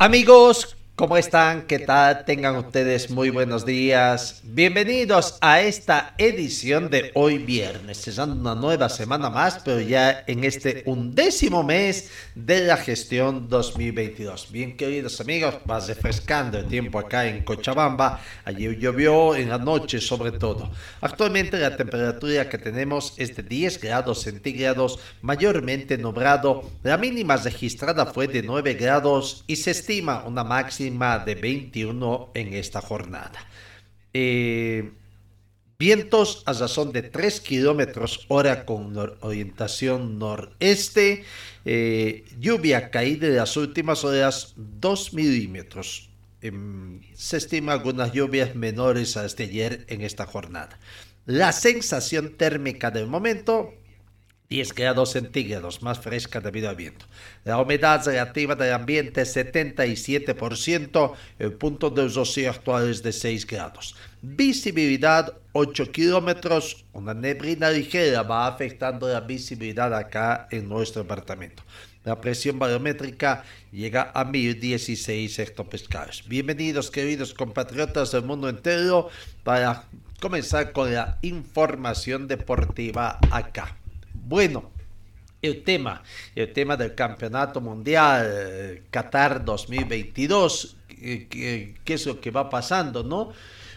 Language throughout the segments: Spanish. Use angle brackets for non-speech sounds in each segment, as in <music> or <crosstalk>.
Amigos, ¿cómo están? ¿Qué tal? Tengan ustedes muy buenos días. Bienvenidos a esta edición de hoy viernes, cesando una nueva semana más, pero ya en este undécimo mes de la gestión 2022. Bien, queridos amigos, va refrescando el tiempo acá en Cochabamba. Allí llovió en la noche sobre todo. Actualmente la temperatura que tenemos es de 10 grados centígrados, mayormente nublado. La mínima registrada fue de 9 grados y se estima una máxima de 21 en esta jornada. Eh, vientos a razón de 3 kilómetros hora con orientación noreste. Eh, lluvia caída de las últimas horas 2 milímetros. Em, se estima algunas lluvias menores a de ayer en esta jornada. La sensación térmica del momento 10 grados centígrados, más fresca debido al viento. La humedad relativa del ambiente es 77%, el punto de rocío actual es de 6 grados. Visibilidad 8 kilómetros, una neblina ligera va afectando la visibilidad acá en nuestro departamento. La presión barométrica llega a 1016 hectopascales. Bienvenidos, queridos compatriotas del mundo entero, para comenzar con la información deportiva acá. Bueno, el tema, el tema del campeonato mundial Qatar 2022, eh, ¿qué, es lo que va pasando, no?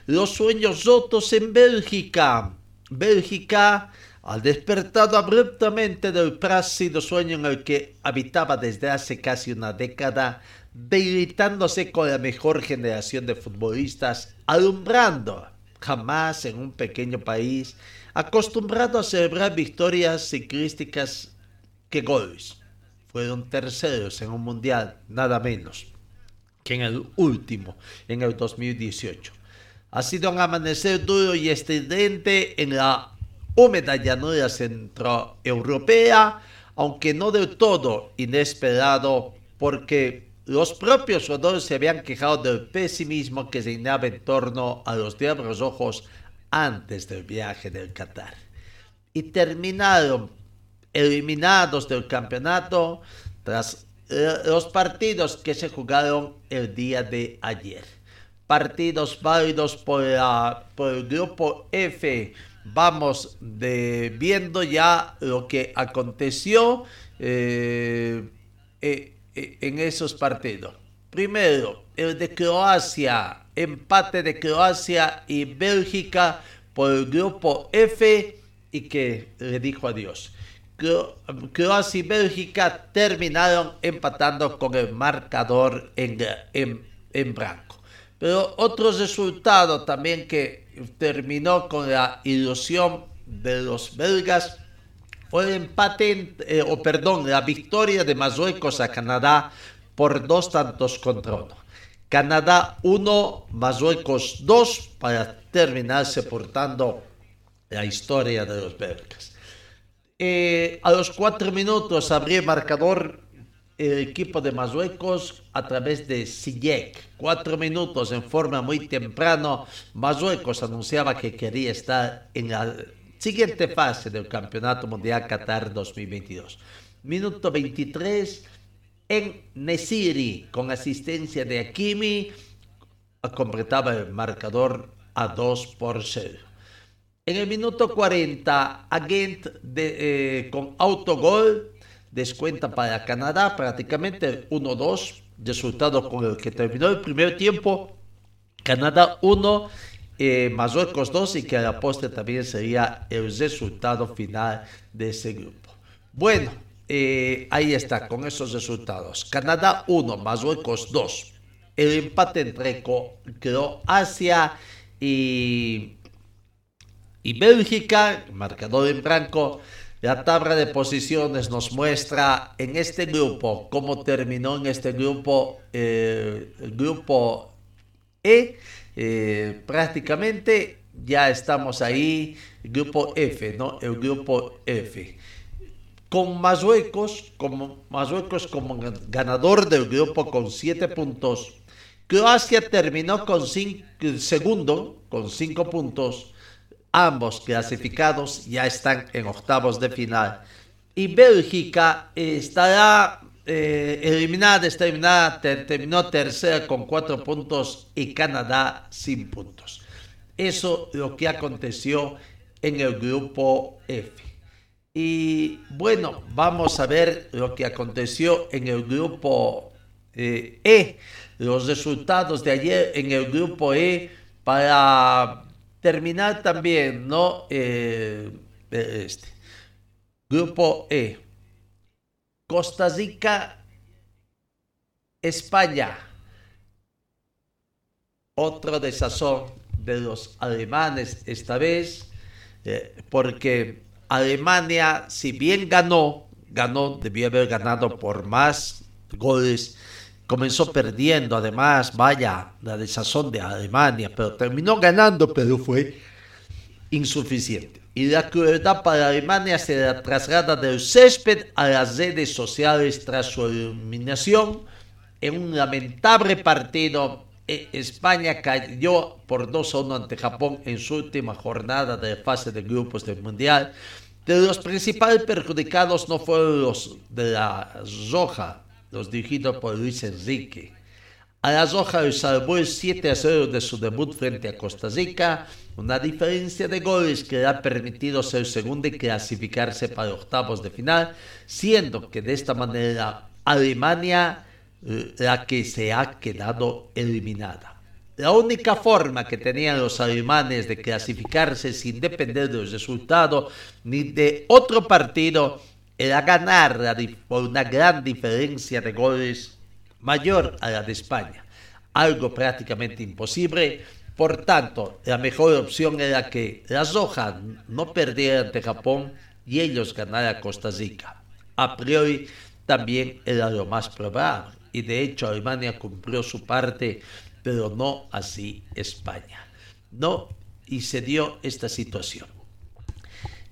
Los sueños rotos en Bélgica. Bélgica ha despertado abruptamente del plácido sueño en el que habitaba desde hace casi una década, deleitándose con la mejor generación de futbolistas, alumbrando jamás en un pequeño país acostumbrado a celebrar victorias ciclísticas que goles. Fueron terceros en un mundial, nada menos que en el último, en el 2018. Ha sido un amanecer duro y estridente en la húmeda llanura centroeuropea, aunque no del todo inesperado, porque los propios jugadores se habían quejado del pesimismo que reinaba en torno a los Diablos Rojos antes del viaje del Qatar. Y terminaron eliminados del campeonato tras eh, los partidos que se jugaron el día de ayer. Partidos válidos por, la- por el grupo F. Vamos viendo ya lo que aconteció eh, eh, en esos partidos. Primero, el de Croacia, empate de Croacia y Bélgica por el grupo F y que le dijo adiós. Cro- Croacia y Bélgica terminaron empatando con el marcador en, en, en blanco. Pero otro resultado también que terminó con la ilusión de los belgas fue el empate, eh, o perdón, la victoria de Marruecos a Canadá por dos tantos contra uno. Canadá 1, Marruecos 2 para terminar sepultando la historia de los belgas. Eh, a los cuatro minutos abrió el marcador el equipo de Marruecos a través de Sijek. Cuatro minutos en forma muy temprano, Marruecos anunciaba que quería estar en la siguiente fase del Campeonato Mundial Qatar 2022. Minuto 23 en Nesiri, con asistencia de Hakimi, completaba el marcador a 2 por 0. En el minuto 40, Agent de, eh, con autogol descuenta para Canadá prácticamente 1-2, resultado con el que terminó el primer tiempo. Canadá 1, eh, Marruecos 2 y que a la también sería el resultado final de ese grupo. Bueno, eh, ahí está, con esos resultados. Canadá 1, Marruecos 2. El empate entre Croacia y, y Bélgica, marcador en blanco. La tabla de posiciones nos muestra en este grupo cómo terminó en este grupo eh, el grupo E. Eh, prácticamente ya estamos ahí, grupo F, ¿no? El grupo F con Marruecos como, como ganador del grupo con 7 puntos. Croacia terminó con cinco, segundo con 5 puntos. Ambos clasificados ya están en octavos de final. Y Bélgica estará eh, eliminada, está terminó tercera con 4 puntos y Canadá sin puntos. Eso lo que aconteció en el grupo F. Y bueno, vamos a ver lo que aconteció en el grupo eh, E, los resultados de ayer en el grupo E para terminar también, ¿no? Eh, este. Grupo E. Costa Rica, España. Otro desazón de los alemanes esta vez, eh, porque Alemania, si bien ganó, ganó, debió haber ganado por más goles. Comenzó perdiendo, además, vaya, la desazón de Alemania, pero terminó ganando, pero fue insuficiente. Y la crueldad para Alemania se la traslada del césped a las redes sociales tras su eliminación en un lamentable partido e, España cayó por 2 a 1 ante Japón en su última jornada de fase de grupos del Mundial. De los principales perjudicados no fueron los de la Roja, los dirigidos por Luis Enrique. A la Roja le salvó el 7 a 0 de su debut frente a Costa Rica, una diferencia de goles que le ha permitido ser segundo y clasificarse para octavos de final, siendo que de esta manera Alemania eh, la que se ha quedado eliminada. La única forma que tenían los alemanes de clasificarse sin depender del resultado ni de otro partido era ganar por una gran diferencia de goles mayor a la de España, algo prácticamente imposible. Por tanto, la mejor opción era que las hojas no perdieran ante Japón y ellos ganaran a Costa Rica. A priori también era lo más probable y de hecho Alemania cumplió su parte pero no así España. No, y se dio esta situación.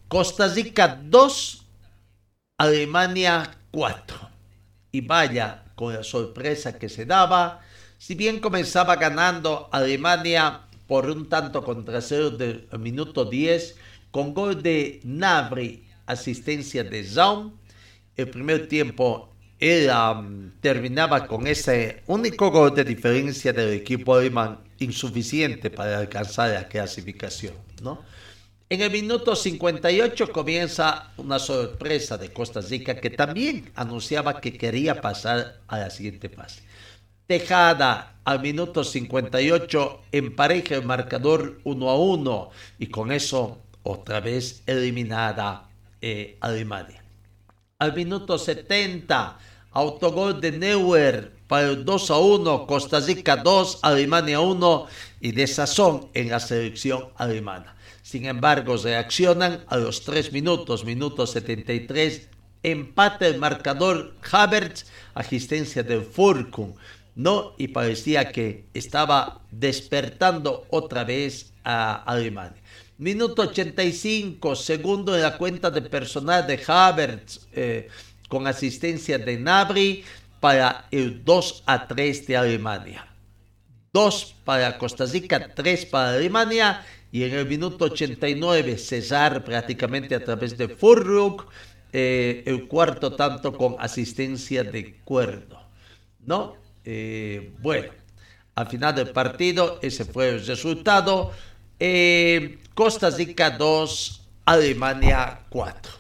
Costa Rica 2, Alemania 4. Y vaya con la sorpresa que se daba, si bien comenzaba ganando Alemania por un tanto contra cero del minuto 10, con gol de Navri, asistencia de Zaun, el primer tiempo él terminaba con ese único gol de diferencia del equipo alemán insuficiente para alcanzar la clasificación. ¿no? En el minuto 58 comienza una sorpresa de Costa Rica que también anunciaba que quería pasar a la siguiente fase. Tejada al minuto 58 empareja el marcador 1 a 1 y con eso otra vez eliminada eh, Alemania. Al minuto 70 Autogol de Neuer para el 2 a 1, Costa Rica 2, Alemania 1 y de sazón en la selección alemana. Sin embargo, reaccionan a los 3 minutos, minuto 73, empate el marcador Havertz, asistencia del Furkun, ¿no? Y parecía que estaba despertando otra vez a Alemania. Minuto 85, segundo en la cuenta de personal de Havertz. Eh, con asistencia de Nabri para el 2 a 3 de Alemania. 2 para Costa Rica, 3 para Alemania y en el minuto 89 César prácticamente a través de Furruk eh, el cuarto tanto con asistencia de Cuerdo. ¿No? Eh, bueno, al final del partido ese fue el resultado. Eh, Costa Rica 2, Alemania 4.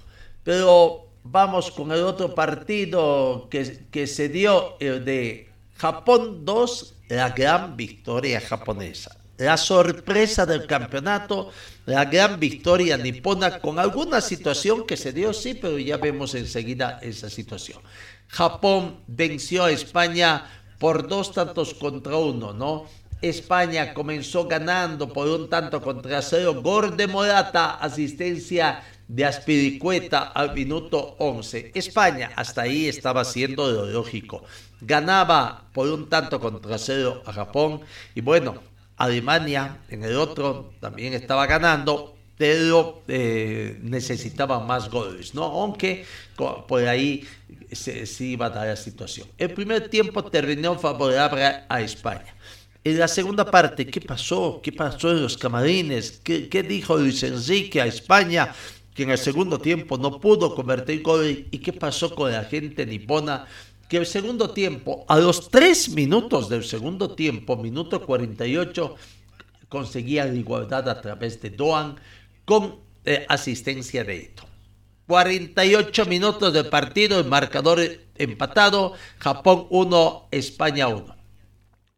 Pero vamos con el otro partido que, que se dio, el de Japón 2, la gran victoria japonesa. La sorpresa del campeonato, la gran victoria nipona con alguna situación que se dio, sí, pero ya vemos enseguida esa situación. Japón venció a España por dos tantos contra uno, ¿no? España comenzó ganando por un tanto contra cero. Gol Morata, asistencia de Aspiricueta al minuto 11. España hasta ahí estaba siendo lo lógico. Ganaba por un tanto contra cero a Japón. Y bueno, Alemania en el otro también estaba ganando, pero eh, necesitaba más goles, ¿no? Aunque por ahí se, iba a dar la situación. El primer tiempo terminó favorable a España. En la segunda parte, ¿qué pasó? ¿Qué pasó en los camarines? ¿Qué, qué dijo Luis Enrique a España? Que en el segundo tiempo no pudo convertir goles. ¿Y qué pasó con la gente nipona? Que el segundo tiempo, a los tres minutos del segundo tiempo, minuto 48, conseguía la igualdad a través de Doan con eh, asistencia de Eto. 48 minutos de partido, el marcador empatado, Japón 1, España 1.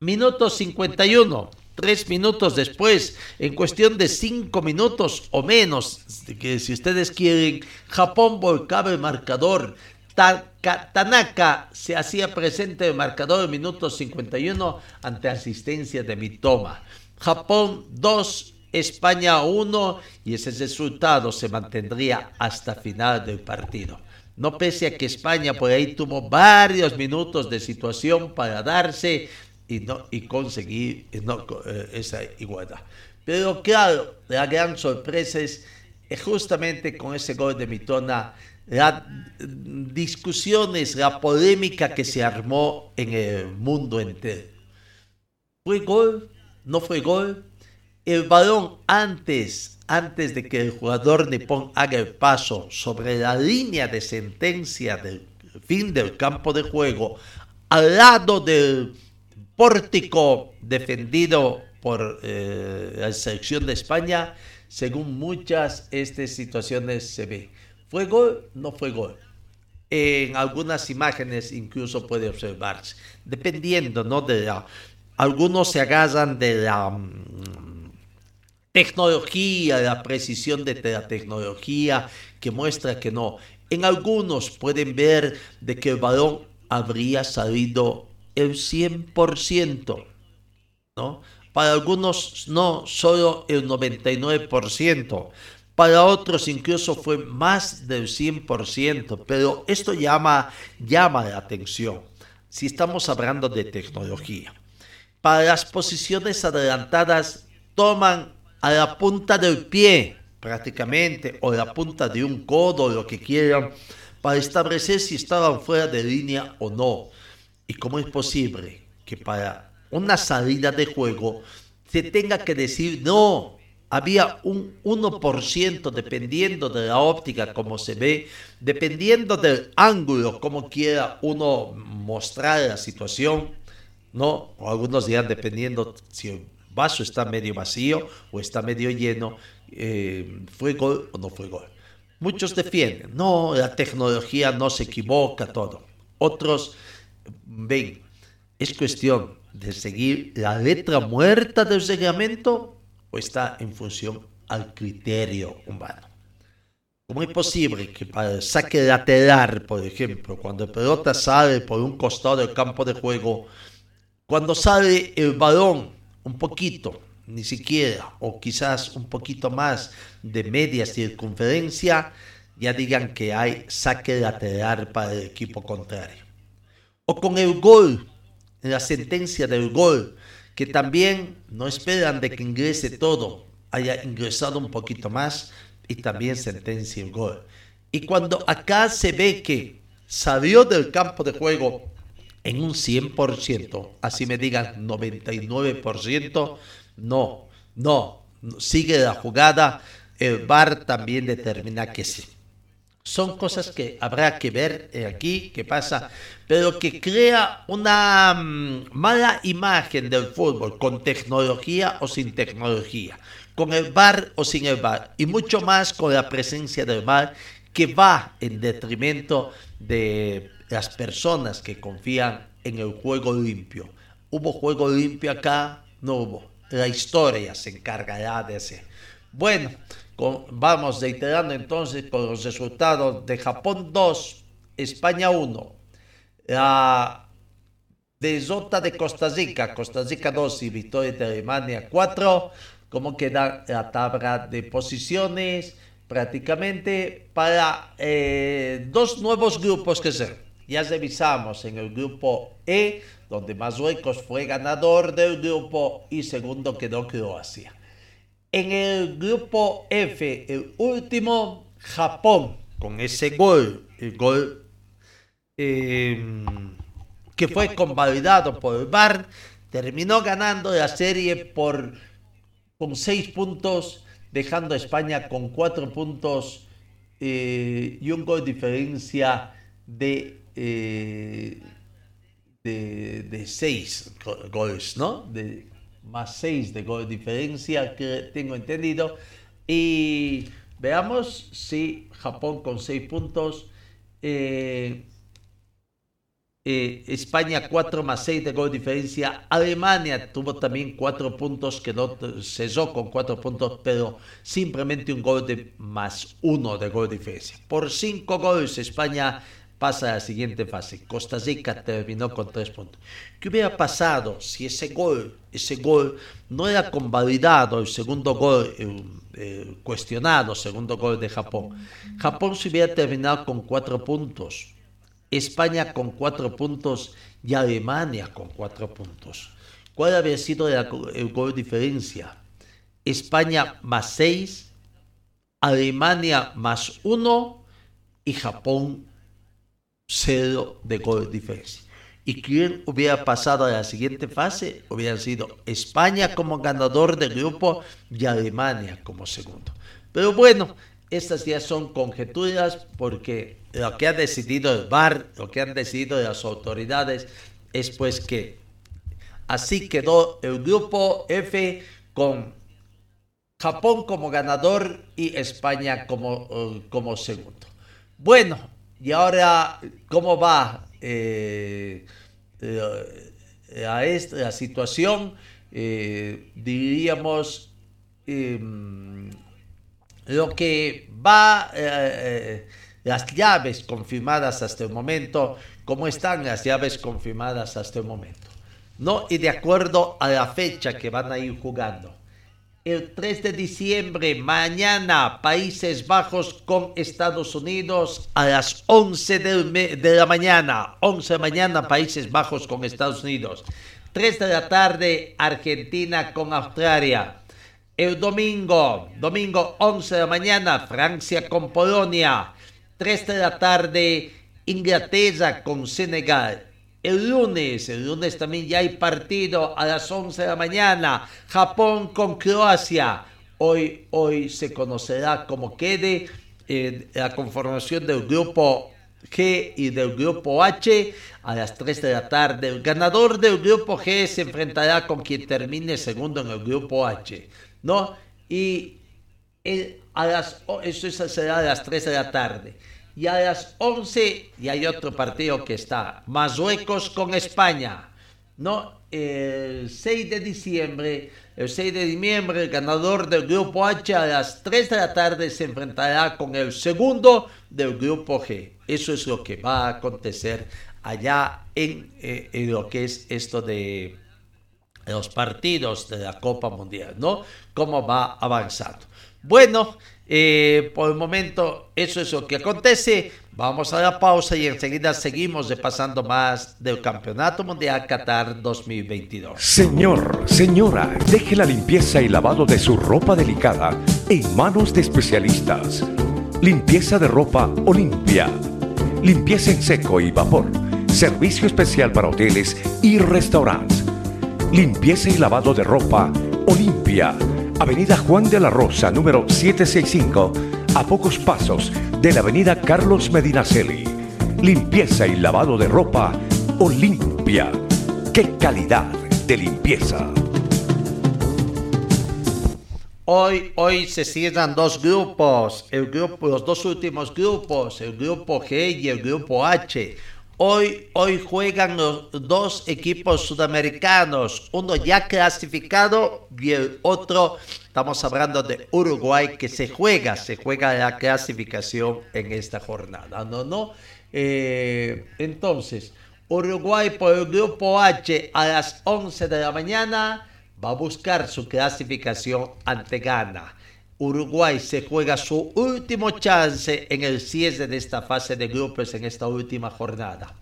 Minuto 51, tres minutos después, en cuestión de cinco minutos o menos, que si ustedes quieren, Japón volcaba el marcador. Tanaka se hacía presente el marcador en minuto 51 ante asistencia de Mitoma. Japón 2, España 1 y ese resultado se mantendría hasta final del partido. No pese a que España por ahí tuvo varios minutos de situación para darse y, no, y conseguir no, eh, esa igualdad. Pero claro, la gran sorpresa es justamente con ese gol de Mitona, las discusiones, la polémica que se armó en el mundo entero. ¿Fue gol? ¿No fue gol? el balón antes, antes de que el jugador nipón haga el paso sobre la línea de sentencia del fin del campo de juego, al lado del pórtico defendido por eh, la selección de España, según muchas estas situaciones se ve. ¿Fue gol? No fue gol. En algunas imágenes incluso puede observarse, dependiendo, ¿no? De la, algunos se agarran de la mm, tecnología, la precisión de la tecnología que muestra que no. En algunos pueden ver de que el balón habría salido el 100%, ¿no? Para algunos no, solo el 99%. Para otros incluso fue más del 100%, pero esto llama, llama la atención si estamos hablando de tecnología. Para las posiciones adelantadas toman a la punta del pie, prácticamente, o la punta de un codo, lo que quieran, para establecer si estaban fuera de línea o no. ¿Y cómo es posible que para una salida de juego se tenga que decir no? Había un 1% dependiendo de la óptica, como se ve, dependiendo del ángulo, como quiera uno mostrar la situación, ¿no? O algunos dirán dependiendo si vaso está medio vacío o está medio lleno, eh, ¿fue gol o no fue gol? Muchos defienden, no, la tecnología no se equivoca, todo. Otros ven, es cuestión de seguir la letra muerta del reglamento o está en función al criterio humano. ¿Cómo es posible que para el saque lateral, por ejemplo, cuando la pelota sale por un costado del campo de juego, cuando sale el balón un poquito, ni siquiera, o quizás un poquito más de media circunferencia, ya digan que hay saque lateral para el equipo contrario. O con el gol, la sentencia del gol, que también no esperan de que ingrese todo, haya ingresado un poquito más y también sentencia el gol. Y cuando acá se ve que salió del campo de juego en un 100%, así me digan 99%, no, no, sigue la jugada, el VAR también determina que sí. Son cosas que habrá que ver aquí, qué pasa, pero que crea una mm, mala imagen del fútbol, con tecnología o sin tecnología, con el VAR o sin el VAR, y mucho más con la presencia del VAR que va en detrimento de las personas que confían en el juego limpio. ¿Hubo juego limpio acá? No hubo. La historia se encargará de hacer. Bueno, vamos reiterando entonces con los resultados de Japón 2, España 1. La derrota de Costa Rica, Costa Rica 2 y victoria de Alemania 4. ¿Cómo queda la tabla de posiciones? Prácticamente para eh, dos nuevos grupos que se ya revisamos en el grupo E, donde Marruecos fue ganador del grupo y segundo quedó Croacia. En el grupo F, el último, Japón, con ese gol, el gol em, que fue convalidado por el VAR, terminó ganando la serie por, con seis puntos, dejando a España con cuatro puntos eh, y un gol de diferencia de, eh, de, de, seis goles, ¿no? Más 6 de gol de diferencia que tengo entendido. Y veamos si Japón con 6 puntos, eh, eh, España 4 más 6 de gol de diferencia, Alemania tuvo también 4 puntos, quedó, cesó con 4 puntos, pero simplemente un gol de más 1 de gol de diferencia. Por 5 goles España pasa a la siguiente fase. Costa Rica terminó con tres puntos. ¿Qué hubiera pasado si ese gol, ese gol no era convalidado, el segundo gol el, cuestionado, segundo gol de Japón? Japón se hubiera terminado con cuatro puntos, España con cuatro puntos y Alemania con cuatro puntos. ¿Cuál había sido el gol de diferencia? España más seis, Alemania más uno y Japón cero de gol de diferencia. Y quien hubiera pasado a la siguiente fase hubiera sido España como ganador del grupo y Alemania como segundo. Pero bueno, estas ya son conjeturas porque lo que ha decidido el VAR, lo que han decidido las autoridades es pues que así quedó el grupo F con Japón como ganador y España como, eh, como segundo. Bueno, y ahora, ¿cómo va eh, eh, a esta situación? Eh, diríamos em, lo que va, las llaves confirmadas hasta el momento, ¿cómo están las llaves confirmadas hasta el momento? ¿No? Y de acuerdo a la fecha que van a ir jugando el 3 de diciembre, mañana, Países Bajos con Estados Unidos a las 11 de, la mañana. 11 de mañana, Países Bajos con Estados Unidos. 3 de la tarde, Argentina con Australia. El domingo, domingo 11 de la mañana, Francia con Polonia. 3 de la tarde, Inglaterra con Senegal. El lunes, el lunes también ya hay partido a las 11 de la mañana. Japón con Croacia. Hoy, hoy se conocerá cómo quede eh, la conformación del grupo G y del grupo H a las 3 de la tarde. El ganador del grupo G se enfrentará con quien termine segundo en el grupo H. ¿No? Y a las, eso será a las 3 de la tarde y a las 11 y hay otro partido que está, Marruecos con España, ¿no? El 6 de diciembre, el 6 de diciembre, el ganador del grupo H a las 3 de la tarde se enfrentará con el segundo del grupo G. Eso es lo que va a acontecer allá en, eh, en lo que es esto de los partidos de la Copa Mundial, ¿no? Cómo va avanzando. Bueno, eh, por el momento, eso es lo que acontece. Vamos a la pausa y enseguida seguimos repasando más del Campeonato Mundial Qatar 2022. Señor, señora, deje la limpieza y lavado de su ropa delicada en manos de especialistas. Limpieza de ropa Olimpia. Limpieza en seco y vapor. Servicio especial para hoteles y restaurantes. Limpieza y lavado de ropa Olimpia Avenida Juan de la Rosa, número 765, a pocos pasos de la Avenida Carlos Medinaceli. Limpieza y lavado de ropa Olimpia. ¡Qué calidad de limpieza! Hoy, hoy se cierran dos grupos, los dos últimos grupos, el grupo G y el grupo H. Hoy, hoy juegan los dos equipos sudamericanos, uno ya clasificado y el otro, estamos hablando de Uruguay, que se juega, se juega la clasificación en esta jornada, ¿no? no eh, entonces, Uruguay por el grupo H a las 11 de la mañana va a buscar su clasificación ante Ghana. Uruguay se juega su último chance en el cierre de esta fase de grupos en esta última jornada.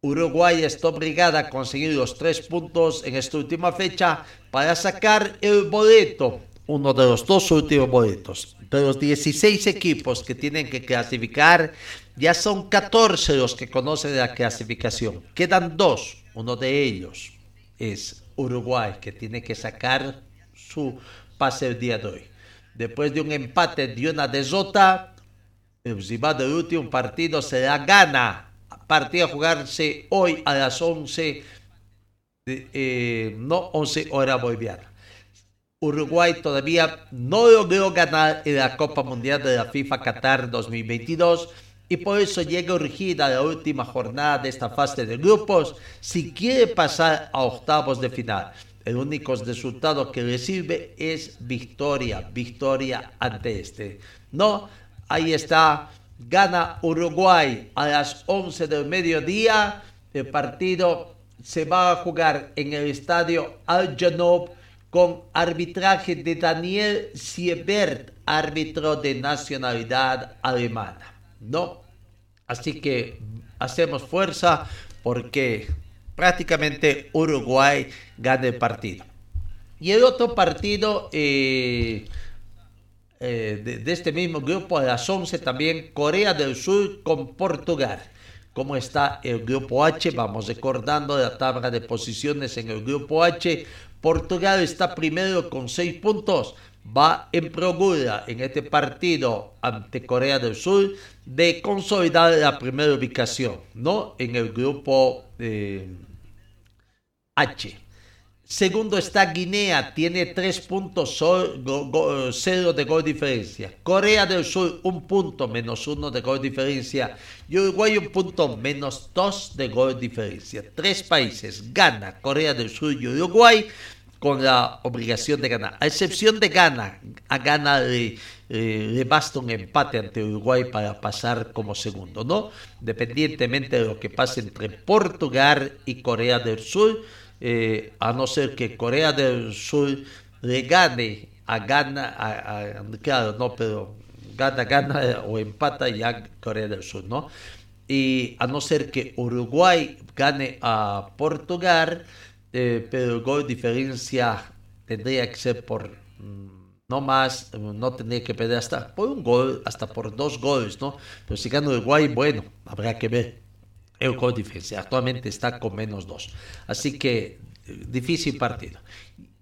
Uruguay está obligada a conseguir los tres puntos en esta última fecha para sacar el boleto, uno de los dos últimos boletos. De los 16 equipos que tienen que clasificar, ya son 14 los que conocen la clasificación. Quedan dos. Uno de ellos es Uruguay, que tiene que sacar su pase el día de hoy después de un empate de una derrota, el rival del último partido se la gana. Partido a jugarse hoy a las 11, eh, no 11 horas boliviana. Uruguay todavía no logró ganar en la Copa Mundial de la FIFA Qatar 2022 y por eso llega urgida la última jornada de esta fase de grupos si quiere pasar a octavos de final el único resultado que le sirve es victoria, victoria ante este. No, ahí está, gana Uruguay a las 11 del mediodía. El partido se va a jugar en el estadio Al Janoub con arbitraje de Daniel Siebert, árbitro de nacionalidad alemana. No, así que hacemos fuerza porque prácticamente Uruguay gana el partido. Y el otro partido eh, eh, de, este mismo grupo a las 11 también Corea del Sur con Portugal. ¿Cómo está el grupo H? Vamos recordando la tabla de posiciones en el grupo H. Portugal está primero con 6 puntos. Va en procura en este partido ante Corea del Sur de consolidar la primera ubicación, ¿no? En el grupo eh, H. Segundo está Guinea, tiene 3 puntos, cero de gol diferencia. Corea del Sur, un punto menos uno de gol diferencia. Y Uruguay, un punto menos dos de gol diferencia. Tres países, Ghana, Corea del Sur y Uruguay, con la obligación de ganar. A excepción de Ghana, a Ghana le, le basta un empate ante Uruguay para pasar como segundo, ¿no? Dependientemente de lo que pase entre Portugal y Corea del Sur eh, a no ser que Corea del Sur le gane a gana, a, claro, no, pero gana, gana o empata ya Corea del Sur, ¿no? Y a no ser que Uruguay gane a Portugal, eh, pero el gol diferencia tendría que ser por mm, no más, no tendría que perder hasta por un gol, hasta por dos goles, ¿no? Pero si gana Uruguay, bueno, habrá que ver el gol diferencia. Actualmente está con menos dos. Así que difícil partido.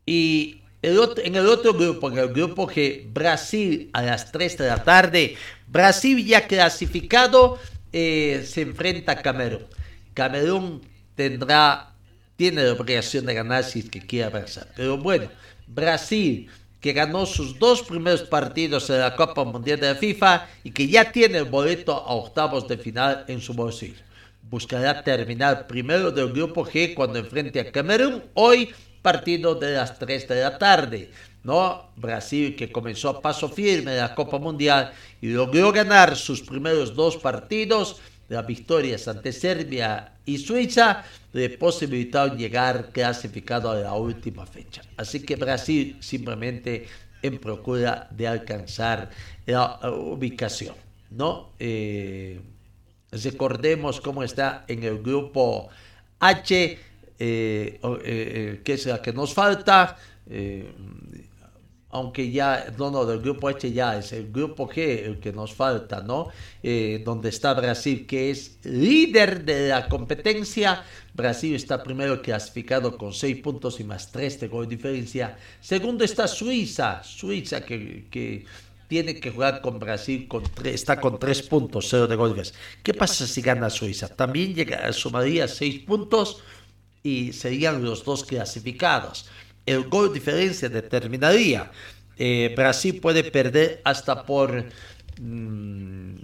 Y el otro, en el otro grupo, en el grupo que Brasil a las 3 de la tarde, Brasil ya clasificado, eh, se enfrenta a Camerún. Camerún tendrá, tiene la obligación de ganar si es que quiere avanzar. Pero bueno, Brasil que ganó sus dos primeros partidos en la Copa Mundial de la FIFA y que ya tiene el boleto a octavos de final en su bolsillo buscará terminar primero del grupo G cuando enfrente a Camerún. Hoy partido de las 3 de la tarde. ¿no? Brasil que comenzó a paso firme en la Copa Mundial y logró ganar sus primeros dos partidos. Las victorias ante Serbia y Suiza le posibilitaron llegar clasificado a la última fecha. Así que Brasil simplemente en procura de alcanzar la ubicación. ¿no? Eh, Recordemos cómo está en el grupo H, eh, eh, eh, que es la que nos falta. aunque ya, no, no, del grupo H ya es el grupo G el que nos falta, ¿no? donde está Brasil, que es líder de la competencia. Brasil está primero clasificado con 6 puntos y más 3 de gol diferencia. Segundo está Suiza, Suiza que tiene que jugar con Brasil, con está con tres puntos, cero de goles. ¿Qué pasa si gana Suiza? También llega, sumaría seis puntos y serían los dos clasificados. El gol diferencia determinaría eh, Brasil puede perder hasta por mm,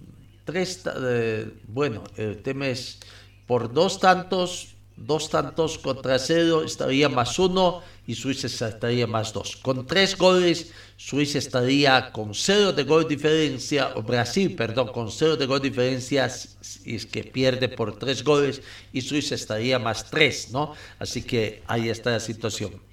tres, eh, bueno, el tema es por dos tantos, dos tantos contra cero estaría más uno y Suiza estaría más dos. Con tres goles, Suiza estaría con cero de gol diferencia, o Brasil, perdón, con cero de gol diferencia si es que pierde por tres goles y Suiza estaría más tres, ¿no? Así que ahí está la situación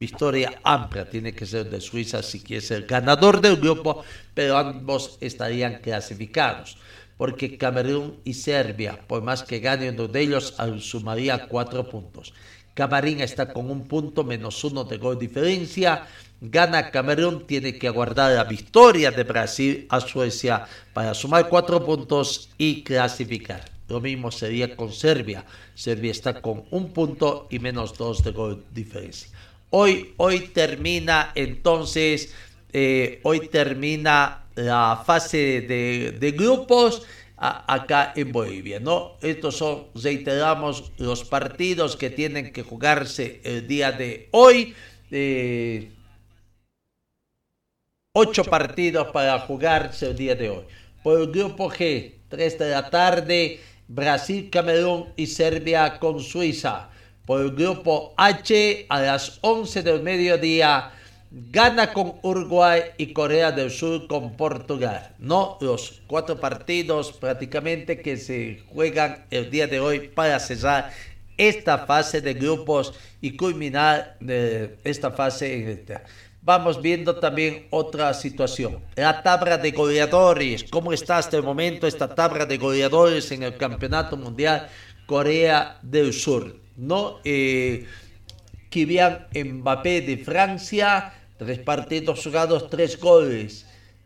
victoria amplia tiene que ser de Suiza si quiere ser ganador del grupo, pero ambos estarían clasificados, porque Camerún y Serbia, por más que gane uno de ellos, sumaría cuatro puntos. Camerún está con un punto menos uno de gol diferencia. Gana Camerún, tiene que aguardar la victoria de Brasil a Suecia para sumar cuatro puntos y clasificar. Lo mismo sería con Serbia. Serbia está con un punto y menos dos de gol diferencia. Hoy, hoy termina entonces, eh, hoy termina la fase de, grupos acá en Bolivia, ¿no? Estos son, reiteramos, los partidos que tienen que jugarse el día de hoy. Eh, ocho partidos para jugarse el día de hoy. Por el grupo G, 3 de la tarde, Brasil, Camerún y Serbia con Suiza. Por el grupo H, a las 11 del mediodía, Gana con Uruguay y Corea del Sur con Portugal. No los cuatro partidos prácticamente que se juegan el día de hoy para cerrar esta fase de grupos y culminar eh, esta fase. Vamos viendo también otra situación. La tabla de goleadores. ¿Cómo está hasta el momento esta tabla de goleadores en el Campeonato Mundial Corea del Sur? ¿No? Eh, Kylian Mbappé de Francia, tres partidos jugados, tres goles.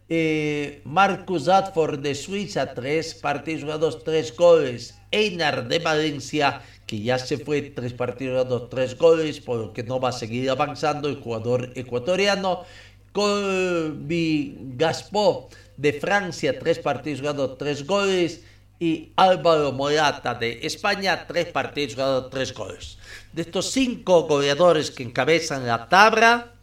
Eh, Marcus Radford de Suiza, tres partidos jugados, tres goles. Einar de Valencia, que ya se fue, tres partidos jugados, tres goles, por lo que no va a seguir avanzando el jugador ecuatoriano. Colby Gaspo de Francia, tres partidos jugados, tres goles. Y Álvaro Morata de España, tres partidos jugados, tres goles. De estos cinco goleadores que encabezan la tabla,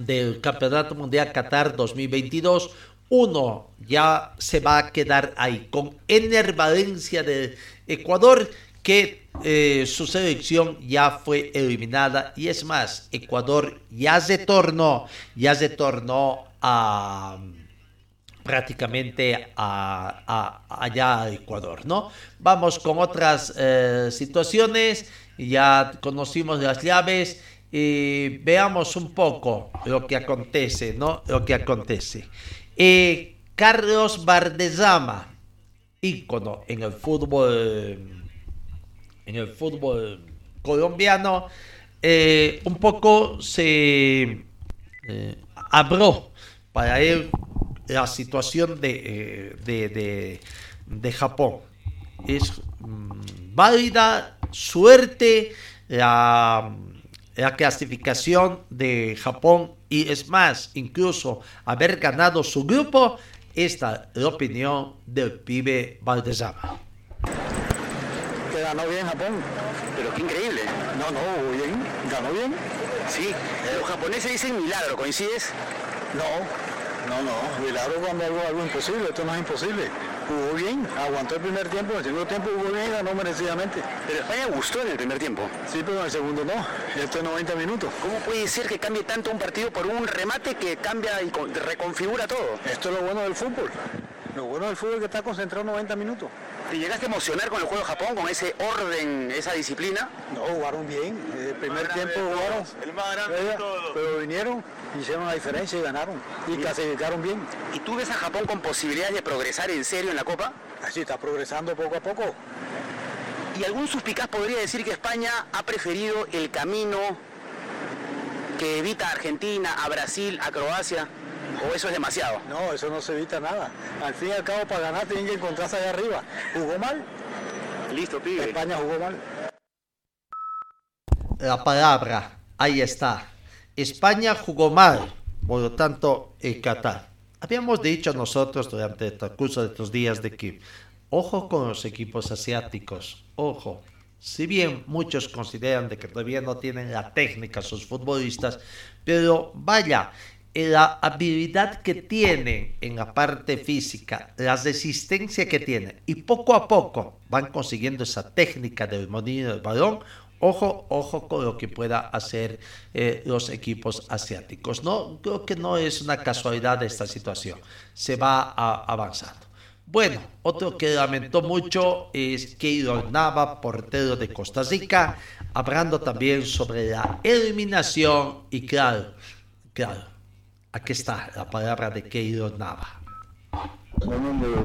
del Campeonato Mundial Qatar 2022. Uno ya se va a quedar ahí con Ener Valencia de Ecuador, que eh, su selección ya fue eliminada. Y es más, Ecuador ya se tornó, ya se tornó a prácticamente a, allá a Ecuador, ¿no? Vamos con otras eh, situaciones, ya conocimos las llaves y veamos un poco lo que acontece, ¿no? Lo que acontece. Eh, Carlos Bardesama, ícono en el fútbol, en el fútbol colombiano, eh, un poco se eh, abrió para él la situación de, eh, de- de Japón. Es mm, válida suerte la, la clasificación de Japón y es más, incluso haber ganado su grupo, esta es la opinión del pibe Valdezama. que ganó bien Japón. Pero qué increíble. No, no, bien, ganó bien. Sí, los japoneses dicen milagro, ¿coincides? No, no, no, milagro cuando algo, algo imposible, esto no es imposible. Jugó bien, aguantó el primer tiempo, el segundo tiempo jugó bien y ganó merecidamente. Pero España gustó en el primer tiempo. Sí, pero en el segundo no, esto es 90 minutos. ¿Cómo puede ser que cambie tanto un partido por un remate que cambia y con- reconfigura todo? Esto es lo bueno del fútbol. Lo bueno del fútbol es que está concentrado 90 minutos. ¿Te llegaste a emocionar con el juego de Japón, con ese orden, esa disciplina? No, jugaron bien. El primer tiempo jugaron. el más grande de todos. Pero vinieron, hicieron la diferencia y ganaron. Y clasificaron bien. ¿Y tú ves a Japón con posibilidades de progresar en serio en la Copa? Así está progresando poco a poco. ¿Y algún suspicaz podría decir que España ha preferido el camino que evita a Argentina, a Brasil, a Croacia? ¿O eso es demasiado? No, eso no se evita nada. Al fin y al cabo, para ganar tienen que encontrarse allá arriba. ¿Jugó mal? Listo, pibe. España jugó mal. la palabra, ahí está. España jugó mal, por lo tanto, el Qatar. Habíamos dicho nosotros durante el transcurso de estos días de que, ojo con los equipos asiáticos, ojo. Si bien muchos consideran de que todavía no tienen la técnica sus futbolistas, pero vaya, la habilidad que tienen en la parte física, la resistencia que tienen, y poco a poco van consiguiendo esa técnica del movilidad del balón, Ojo, ojo con lo que pueda hacer eh, los equipos asiáticos. No, creo que no es una casualidad esta situación. Se va avanzando. Bueno, otro que lamentó mucho es Keylor Nava, portero de Costa Rica, hablando también sobre la eliminación y claro, claro, aquí está la palabra de Keylor Nava. No, no, no, no,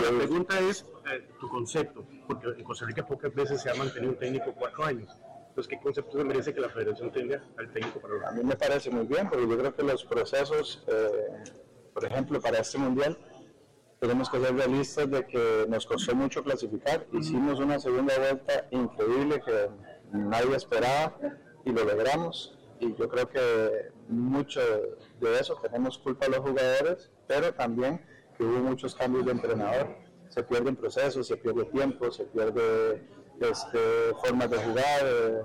la pregunta es eh, tu concepto, porque en Costa Rica pocas veces se ha mantenido un técnico cuatro años. Entonces, ¿qué concepto se merece que la federación tenga al técnico para A mí me parece muy bien, porque yo creo que los procesos, eh, por ejemplo, para este mundial, tenemos que ser realistas de que nos costó mucho clasificar. Hicimos una segunda vuelta increíble que nadie esperaba y lo logramos. Y yo creo que mucho de eso tenemos culpa los jugadores, pero también que hubo muchos cambios de entrenador se pierden procesos, se pierde tiempo, se pierde este, formas de jugar, eh,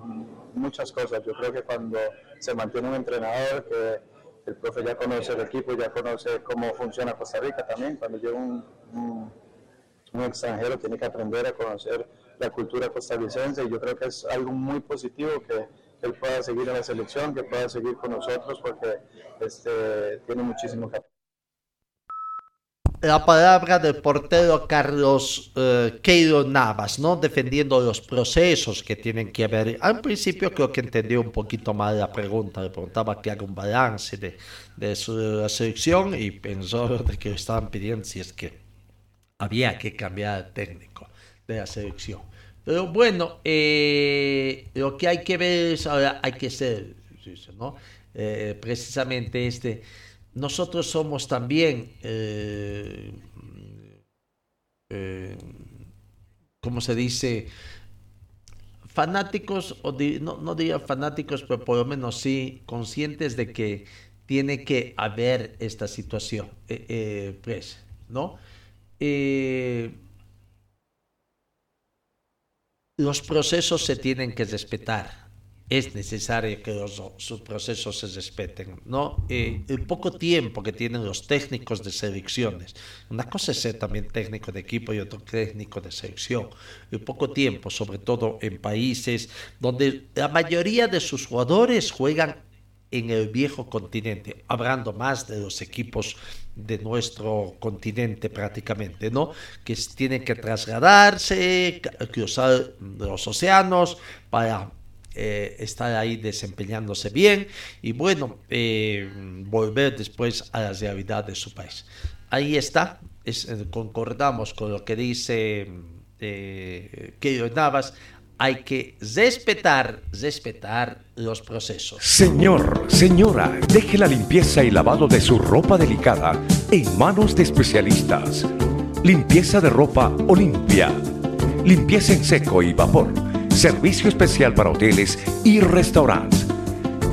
muchas cosas. Yo creo que cuando se mantiene un entrenador que el profe ya conoce el equipo, ya conoce cómo funciona Costa Rica también, cuando llega un, un, extranjero tiene que aprender a conocer la cultura costarricense y yo creo que es algo muy positivo que él pueda seguir en la selección, que pueda seguir con nosotros porque este, tiene muchísimo que la palabra del portero Carlos eh, Navas, ¿no? Defendiendo los procesos que tienen que haber. Al principio creo que entendió un poquito mal la pregunta, le preguntaba que haga un balance de, de su la selección y pensó de que estaban pidiendo si es que había que cambiar el técnico de la selección. Pero bueno, eh, lo que hay que ver es ahora hay que ser, ¿no? Eh, precisamente este nosotros somos también, eh, eh, como se dice, fanáticos, o no, no diría fanáticos, pero por lo menos sí conscientes de que tiene que haber esta situación, eh, pues, ¿no? los procesos se tienen que respetar es necesario que sus procesos se respeten, ¿no? Eh, el poco tiempo que tienen los técnicos de selecciones, una cosa es ser también técnico de equipo y otro técnico de selección, el poco tiempo, sobre todo en países donde la mayoría de sus jugadores juegan en el viejo continente, hablando más de los equipos de nuestro continente prácticamente, ¿no? Que tienen que trasladarse, cruzar los océanos para eh, estar ahí desempeñándose bien y bueno, eh, volver después a la realidad de su país. Ahí está, es, eh, concordamos con lo que dice eh, Navas, hay que respetar, respetar los procesos. Señor, señora, deje la limpieza y lavado de su ropa delicada en manos de especialistas. Limpieza de ropa Olimpia. Limpieza en seco y vapor Servicio especial para hoteles y restaurantes.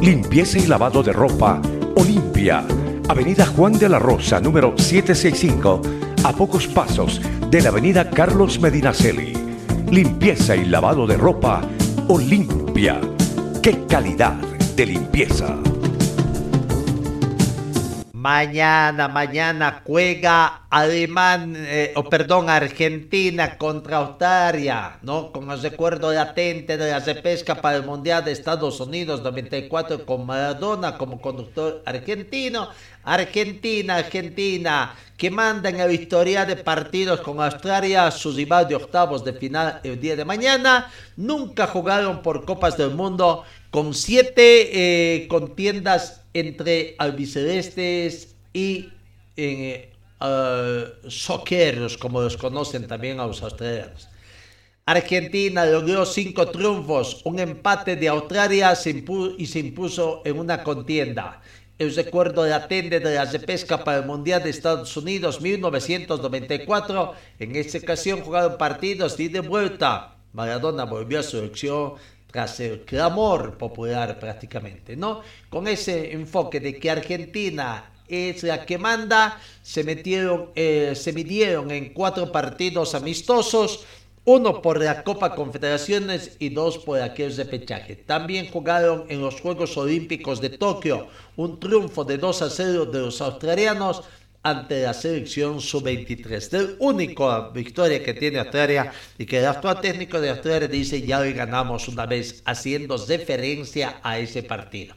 Limpieza y lavado de ropa Olimpia. Avenida Juan de la Rosa, número 765, a pocos pasos de la Avenida Carlos Medinaceli. Limpieza y lavado de ropa Olimpia. ¡Qué calidad de limpieza! Mañana, mañana juega Alemán, eh, o perdón, Argentina contra Australia, ¿no? Con el recuerdo latente de la repesca para el Mundial de Estados Unidos 94 con Maradona como conductor argentino. Argentina, Argentina, que manda en la victoria de partidos con Australia su rival de octavos de final el día de mañana. Nunca jugaron por Copas del Mundo con siete eh, contiendas entre albicelestes y eh, uh, como los conocen también a los australianos. Argentina logró cinco triunfos, un empate de Australia y se impuso en una contienda. El recuerdo latente de la repesca para el Mundial de Estados Unidos 1994. En esta ocasión jugaron partidos y de vuelta. Maradona volvió a su elección tras el clamor popular prácticamente, ¿no? Con ese enfoque de que Argentina es la que manda, se metieron, eh, se midieron en cuatro partidos amistosos, uno por la Copa Confederaciones y dos por aquellos de pechaje. También jugaron en los Juegos Olímpicos de Tokio un triunfo de 2 a 0 de los australianos ante la selección sub-23. La única victoria que tiene Australia y que el actual técnico de Australia dice ya hoy ganamos una vez, haciendo referencia a ese partido.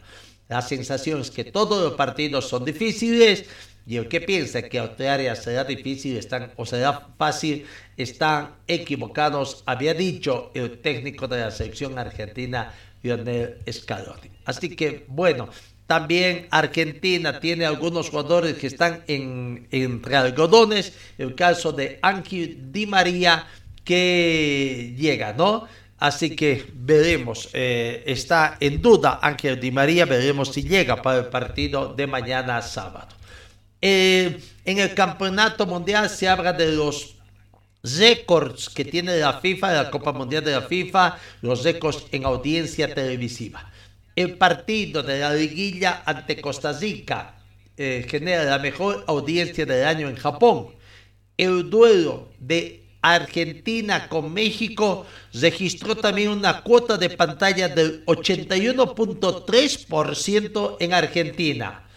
La sensación es que todos los partidos son difíciles y el que piensa que Australia será difícil están, o será fácil están equivocados, había dicho el técnico de la selección argentina, Lionel Scaloni. Así que, bueno, también Argentina tiene algunos jugadores que están en, entre algodones. El caso de Ángel Di María que llega, ¿no? Así que veremos, eh, está en duda Ángel Di María, veremos si llega para el partido de mañana sábado. Eh, en el campeonato mundial se habla de los récords que tiene la FIFA, la Copa Mundial de la FIFA, los récords en audiencia televisiva. El partido de la liguilla ante Costa Rica eh, genera la mejor audiencia del año en Japón. El duelo de Argentina con México registró también una cuota de pantalla del 81.3% en Argentina.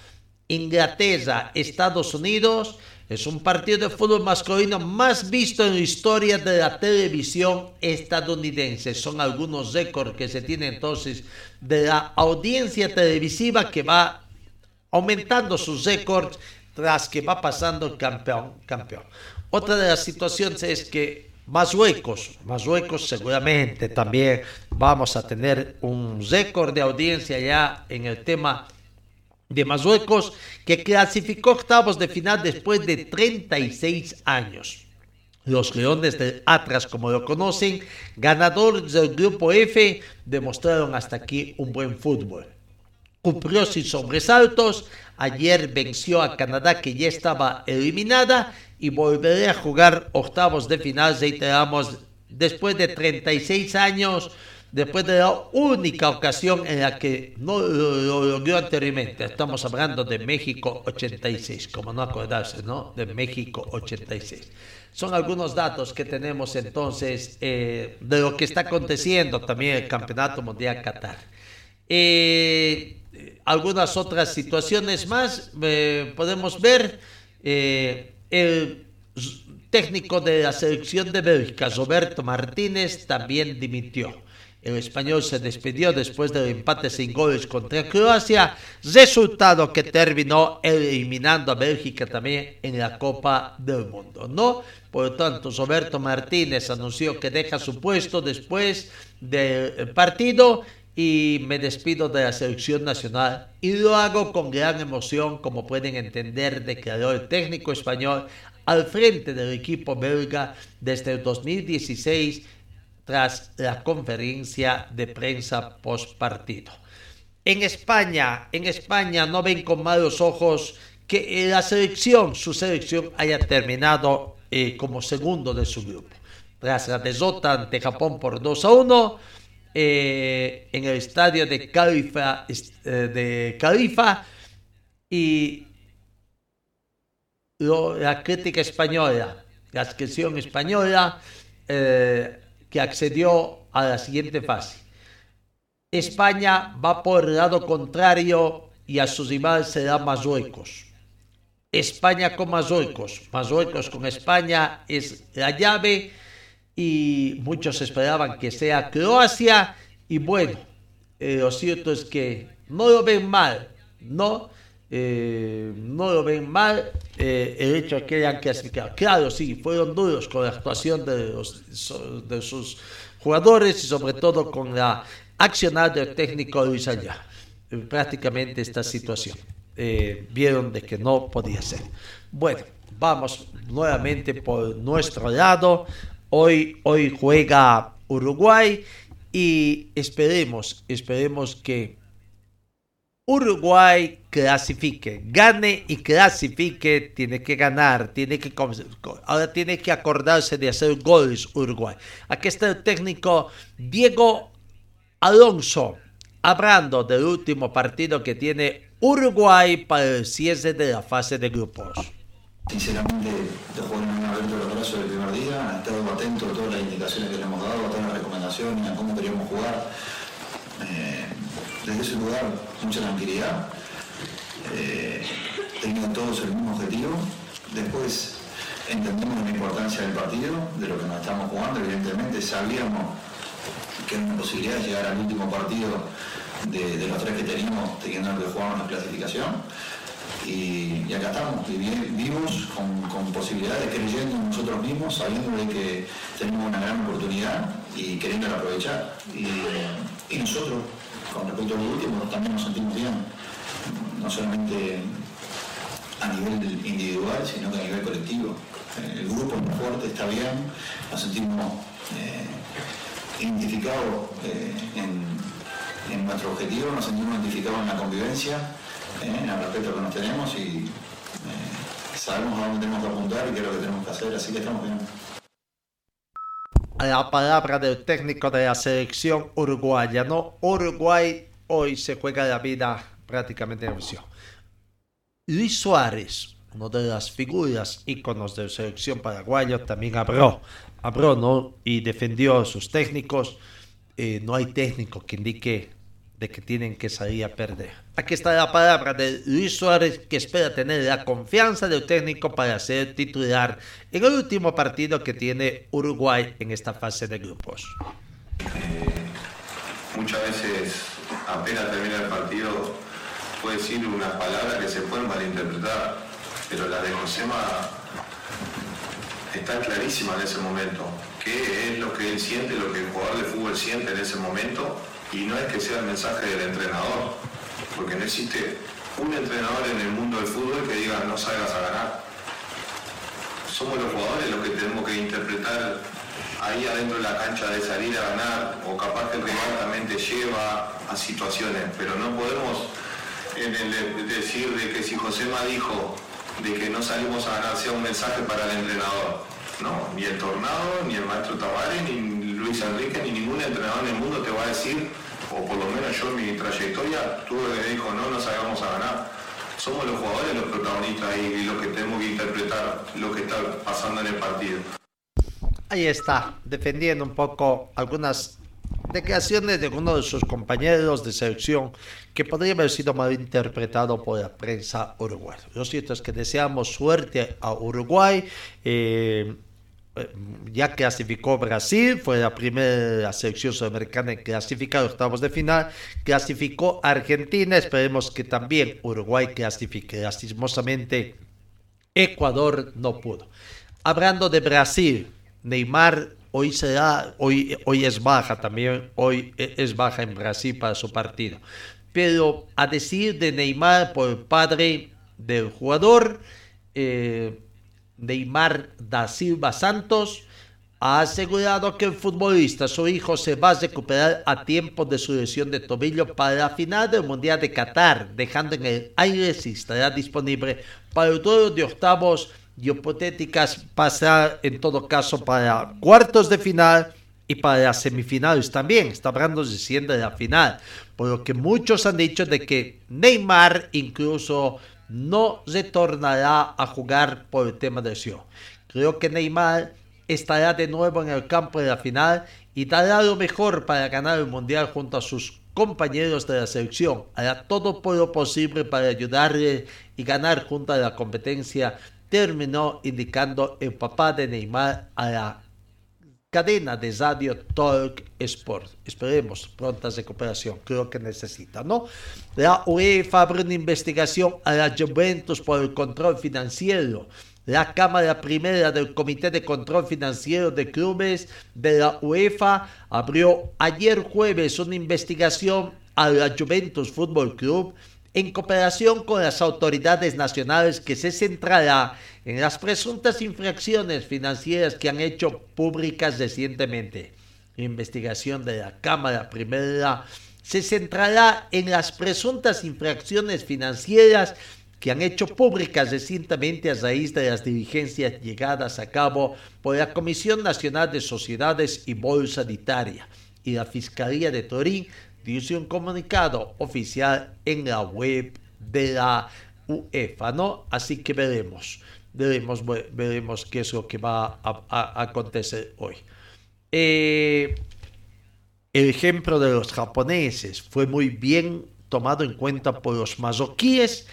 Inglaterra, Estados Unidos, es un partido de fútbol masculino más visto en la historia de la televisión estadounidense. Son algunos récords que se tienen entonces de la audiencia televisiva que va aumentando sus récords tras que va pasando campeón, campeón. Otra de las situaciones es que Marruecos, Marruecos seguramente también vamos a tener un récord de audiencia ya en el tema de Marruecos, que clasificó octavos de final después de 36 años. Los Leones del Atlas, como lo conocen, ganadores del Grupo F, demostraron hasta aquí un buen fútbol. Cumplió sin sobresaltos, ayer venció a Canadá que ya estaba eliminada y volverá a jugar octavos de final, reiteramos, después de 36 años después de la única ocasión en la que no lo logró anteriormente. Estamos hablando de México 86, como no acordarse, ¿no? De México 86. Son algunos datos que tenemos entonces eh, de lo que está aconteciendo también el Campeonato Mundial Qatar. Eh, algunas otras situaciones más eh, podemos ver. el técnico de la selección de Bélgica, Roberto Martínez, también dimitió. El español se despidió después del empate sin goles contra Croacia, resultado que terminó eliminando a Bélgica también en la Copa del Mundo, ¿no? Por lo tanto, Roberto Martínez anunció que deja su puesto después del partido y me despido de la selección nacional y lo hago con gran emoción, como pueden entender, declaró el técnico español al frente del equipo belga desde el 2016 tras la conferencia de prensa post partido. En España, en España no ven con malos ojos que la selección, su selección, haya terminado eh, como segundo de su grupo. Tras la derrota ante Japón por 2 a 1 eh, en el estadio de Califa, eh, de Califa y la crítica española, la selección española, que accedió a la siguiente fase. España va por el lado contrario y a su rival será Marruecos. España con Marruecos, Marruecos con España es la llave y muchos esperaban que sea Croacia y bueno, eh, lo cierto es que no lo ven mal, ¿no? Eh, no lo ven mal eh, el hecho de que hayan clasificado. Claro, sí, fueron duros con la actuación de, los, sus jugadores y sobre todo con la accionar del técnico Luis Allá. Prácticamente esta situación. Eh, vieron de que no podía ser. Bueno, vamos nuevamente por nuestro lado. Hoy, hoy juega Uruguay y esperemos, esperemos que Uruguay clasifique, gane y clasifique, tiene que ganar, tiene que ahora tiene que acordarse de hacer goles Uruguay. Aquí está el técnico Diego Alonso hablando del último partido que tiene Uruguay para el cierre de la fase de grupos. Sinceramente, los jugadores han abierto los brazos primer día, han estado atentos a todas las indicaciones formación y a cómo queríamos jugar. Eh, desde ese lugar, mucha tranquilidad, eh, teniendo todos el mismo objetivo. Después entendimos la importancia del partido, de lo que nos estamos jugando, evidentemente sabíamos que era una posibilidad de llegar al último partido de, los tres que teníamos, teniendo que jugar la clasificación. Y, acá estamos, vivos, con, posibilidades, creyendo en nosotros mismos, sabiendo de que tenemos una gran oportunidad y queriendo aprovechar. Y, nosotros, con respecto a lo último, también nos sentimos bien, no solamente a nivel individual, sino que a nivel colectivo. El grupo es muy fuerte, está bien, nos sentimos eh, identificados eh, en, nuestro objetivo, nos sentimos identificados en la convivencia, eh, en el respeto que nos tenemos y sabemos a dónde tenemos que apuntar y qué es lo que tenemos que hacer, así que estamos bien. La palabra del técnico de la selección uruguaya, ¿no? Uruguay hoy se juega la vida prácticamente en opción. Luis Suárez, uno de las figuras íconos de la selección paraguayo, también habló, habló ¿no? y defendió a sus técnicos. Eh, no hay técnico que indique de que tienen que salir a perder. Aquí está la palabra de Luis Suárez que espera tener la confianza del técnico para ser titular en el último partido que tiene Uruguay en esta fase de grupos. Eh, muchas veces apenas termina el partido puede decir unas palabras que se pueden malinterpretar, pero la de Josema está clarísima en ese momento. ¿Qué es lo que él siente, lo que el jugador de fútbol siente en ese momento? Y no es que sea el mensaje del entrenador, porque no existe un entrenador en el mundo del fútbol que diga no salgas a ganar. Somos los jugadores los que tenemos que interpretar ahí adentro de la cancha de salir a ganar, o capaz que el lleva a situaciones, pero no podemos decir de que si Josema dijo de que no salimos a ganar sea un mensaje para el entrenador. No, ni el Tornado, ni el maestro Tavares, ni Luis Enrique, ni ningún entrenador en el mundo te va a decir, o por lo menos yo en mi trayectoria tuve que dijo no, no salgamos a ganar. Somos los jugadores los protagonistas y los que tenemos que interpretar lo que está pasando en el partido. Ahí está, defendiendo un poco algunas declaraciones de uno de sus compañeros de selección que podría haber sido malinterpretado por la prensa uruguaya. Lo cierto es que deseamos suerte a Uruguay. Eh, ya clasificó Brasil, fue la primera selección sudamericana en clasificar octavos de final, clasificó Argentina, esperemos que también Uruguay clasifique. Lastimosamente, Ecuador no pudo. Hablando de Brasil, Neymar hoy será, hoy, hoy es baja también, hoy es baja en Brasil para su partido. Pero a decir de Neymar por padre del jugador, eh, Neymar da Silva Santos ha asegurado que el futbolista, su hijo, se va a recuperar a tiempo de su lesión de tobillo para la final del Mundial de Qatar, dejando en el aire si estará disponible para el duelo de octavos hipotéticas pasar en todo caso para cuartos de final y para las semifinales también. Está hablando de de la final. Por lo que muchos han dicho de que Neymar incluso no retornará a jugar por el tema de lesión. Creo que Neymar estará de nuevo en el campo de la final y dará lo mejor para ganar el mundial junto a sus compañeros de la selección. Hará todo por lo posible para ayudarle y ganar junto a la competencia terminó indicando el papá de Neymar a la cadena de radio Talk Sport. Esperemos pronta recuperación, creo que necesita, ¿no? La UEFA abrió una investigación a la Juventus por el control financiero. La Cámara Primera del Comité de Control Financiero de Clubes de la UEFA abrió ayer jueves una investigación a la Juventus Fútbol Club en cooperación con las autoridades nacionales que se centrará en las presuntas infracciones financieras que han hecho públicas recientemente. La investigación de la Cámara Primera se centrará en las presuntas infracciones financieras que han hecho públicas recientemente a raíz de las diligencias llegadas a cabo por la Comisión Nacional de Sociedades y Bolsa Italia y la Fiscalía de Turín dice un comunicado oficial en la web de la UEFA, ¿no? Así que veremos, veremos, veremos qué es lo que va a, acontecer hoy. Eh, el ejemplo de los japoneses fue muy bien tomado en cuenta por los marroquíes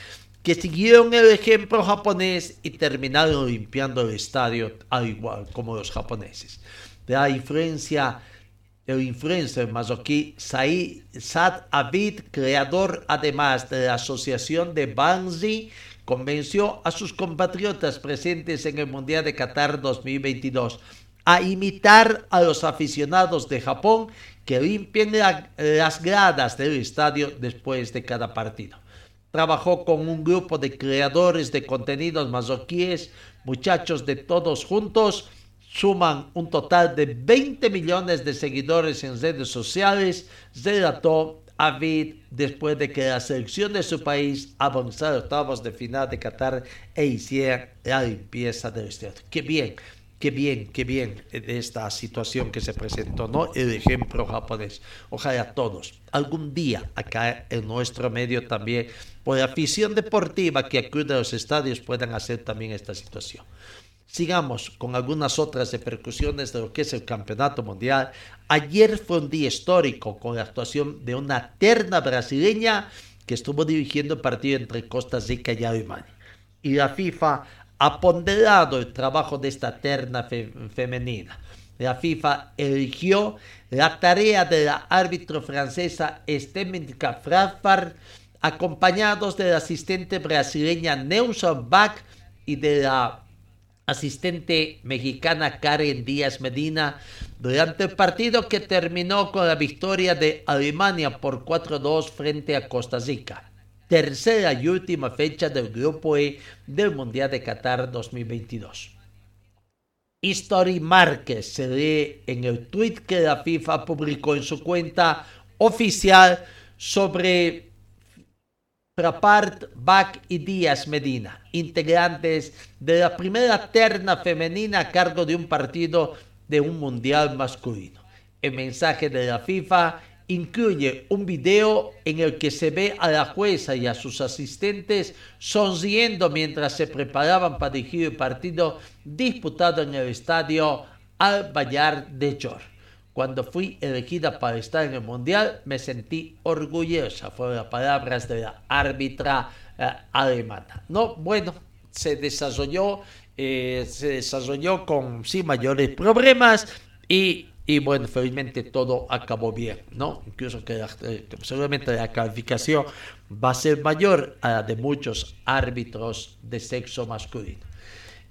que siguieron el ejemplo japonés y terminaron limpiando el estadio al igual como los japoneses. La influencia, el influencer marroquí Saad Abid, creador además de la asociación de Banzi, convenció a sus compatriotas presentes en el Mundial de Qatar 2022 a imitar a los aficionados de Japón que limpien las gradas del estadio después de cada partido. Trabajó con un grupo de creadores de contenidos marroquíes, muchachos de todos juntos, suman un total de 20 millones de seguidores en redes sociales, relató Avid después de que la selección de su país avanzara a octavos de final de Qatar e hiciera la limpieza del estadio. ¡Qué bien! qué bien, qué bien de esta situación que se presentó, ¿no? El ejemplo japonés. Ojalá todos, algún día acá en nuestro medio también, por la afición deportiva que acude a los estadios, puedan hacer también esta situación. Sigamos con algunas otras repercusiones de lo que es el campeonato mundial. Ayer fue un día histórico con la actuación de una terna brasileña que estuvo dirigiendo el partido entre Costa Rica y Alemania. Y la FIFA ha ponderado el trabajo de esta terna femenina. La FIFA eligió la tarea de la árbitro francesa Esteminka Frafar, acompañados de la asistente brasileña Nelson Bach y de la asistente mexicana Karen Díaz Medina durante el partido que terminó con la victoria de Alemania por 4-2 frente a Costa Rica tercera y última fecha del Grupo E del Mundial de Qatar 2022. History Márquez se lee en el tweet que la FIFA publicó en su cuenta oficial sobre Frapart, Bach y Díaz Medina, integrantes de la primera terna femenina a cargo de un partido de un mundial masculino. El mensaje de la FIFA incluye un video en el que se ve a la jueza y a sus asistentes sonriendo mientras se preparaban para dirigir el partido disputado en el estadio Al Bayar de Jor. Cuando fui elegida para estar en el Mundial, me sentí orgullosa, fueron palabras de la árbitra eh, alemana. No, bueno, se desarrolló, eh, se desarrolló con sin mayores problemas y y bueno, felizmente todo acabó bien, ¿no? Incluso que, eh, seguramente la calificación va a ser mayor a la de muchos árbitros de sexo masculino.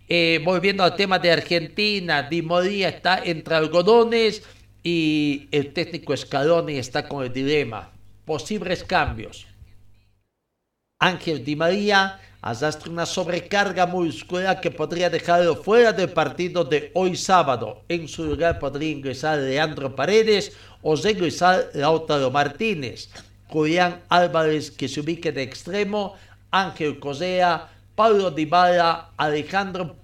Eh, volviendo al tema de Argentina, Di María está entre algodones y el técnico Scaloni está con el dilema. Posibles cambios. Ángel Di María arrastra una sobrecarga muscular que podría dejarlo fuera del partido de hoy sábado. En su lugar podría ingresar Leandro Paredes o regresar Lautaro Martínez. Julián Álvarez que se ubique de extremo, Ángel Cosea, Pablo Dybala, Alejandro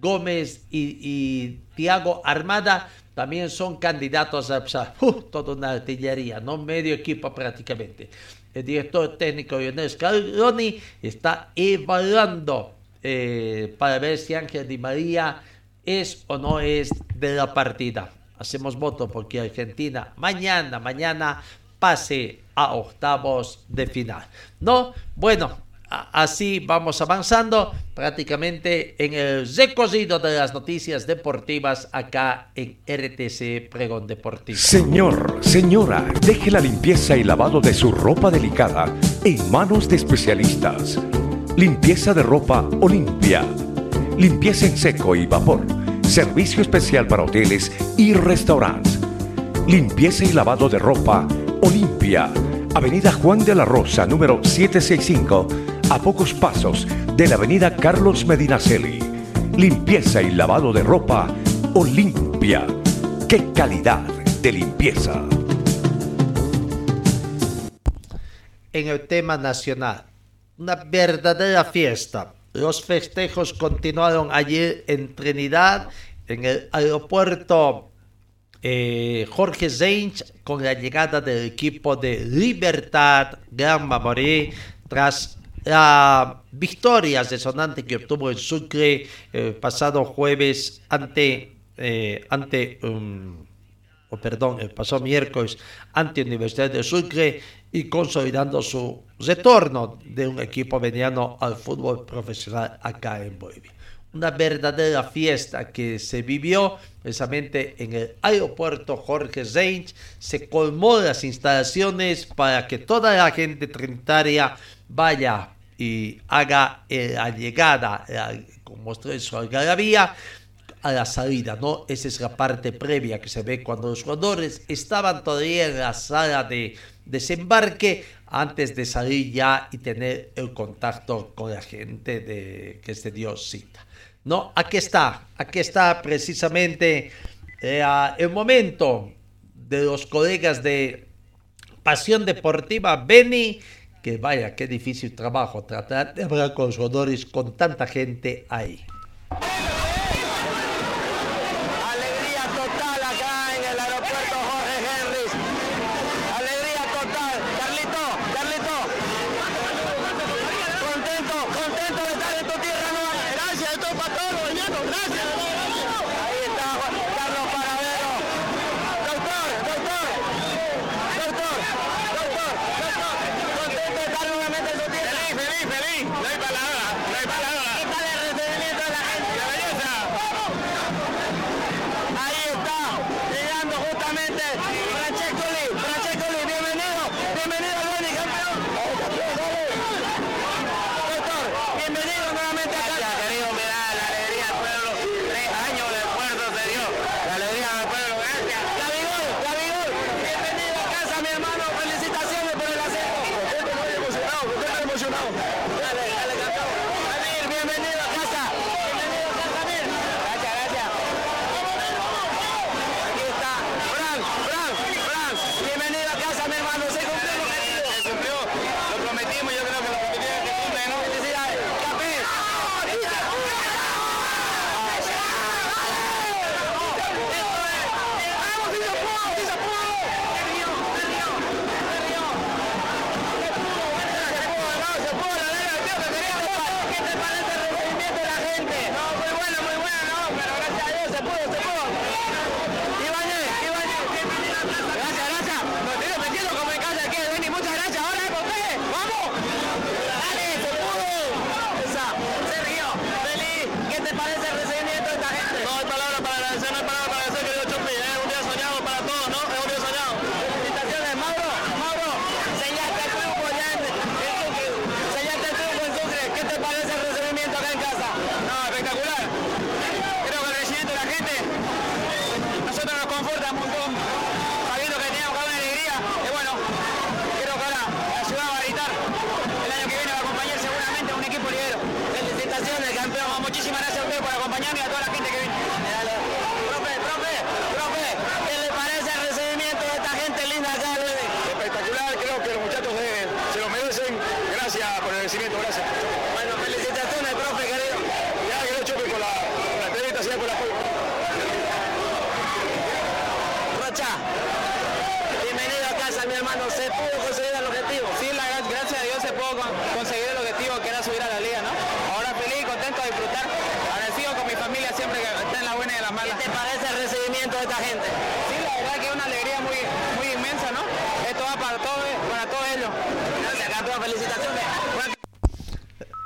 Gómez y, y Tiago Armada también son candidatos a uh, <laughs> toda una artillería, no medio equipo prácticamente el director técnico Lionel Scaloni está evaluando eh, para ver si Ángel Di María es o no es de la partida. Hacemos voto porque Argentina mañana, mañana pase a octavos de final. ¿No? Bueno, así vamos avanzando prácticamente en el recorrido de las noticias deportivas acá en RTC Pregón Deportivo. Señor, señora, deje la limpieza y lavado de su ropa delicada en manos de especialistas. Limpieza de ropa Olimpia. Limpieza en seco y vapor. Servicio especial para hoteles y restaurantes. Limpieza y lavado de ropa Olimpia. Avenida Juan de la Rosa, número 765 a pocos pasos de la avenida Carlos Medinaceli. Limpieza y lavado de ropa Olimpia. ¡Qué calidad de limpieza! En el tema nacional, una verdadera fiesta. Los festejos continuaron ayer en Trinidad, en el aeropuerto eh, Jorge Zeins, con la llegada del equipo de Libertad Gran Mamoré tras la victoria resonante que obtuvo el Sucre el eh, pasado jueves ante, eh, ante um, o perdón, el pasado miércoles ante Universidad de Sucre y consolidando su retorno de un equipo veniano al fútbol profesional acá en Bolivia. Una verdadera fiesta que se vivió precisamente en el aeropuerto Jorge Reich. Se colmó las instalaciones para que toda la gente trinitaria vaya y haga eh, la llegada, como mostró su algarabía, a la salida, ¿no? Esa es la parte previa que se ve cuando los jugadores estaban todavía en la sala de desembarque antes de salir ya y tener el contacto con la gente de, que se dio cita. No, aquí está, aquí está precisamente eh, el momento de los colegas de Pasión Deportiva, Beni, que vaya, qué difícil trabajo tratar de hablar con los jugadores con tanta gente ahí.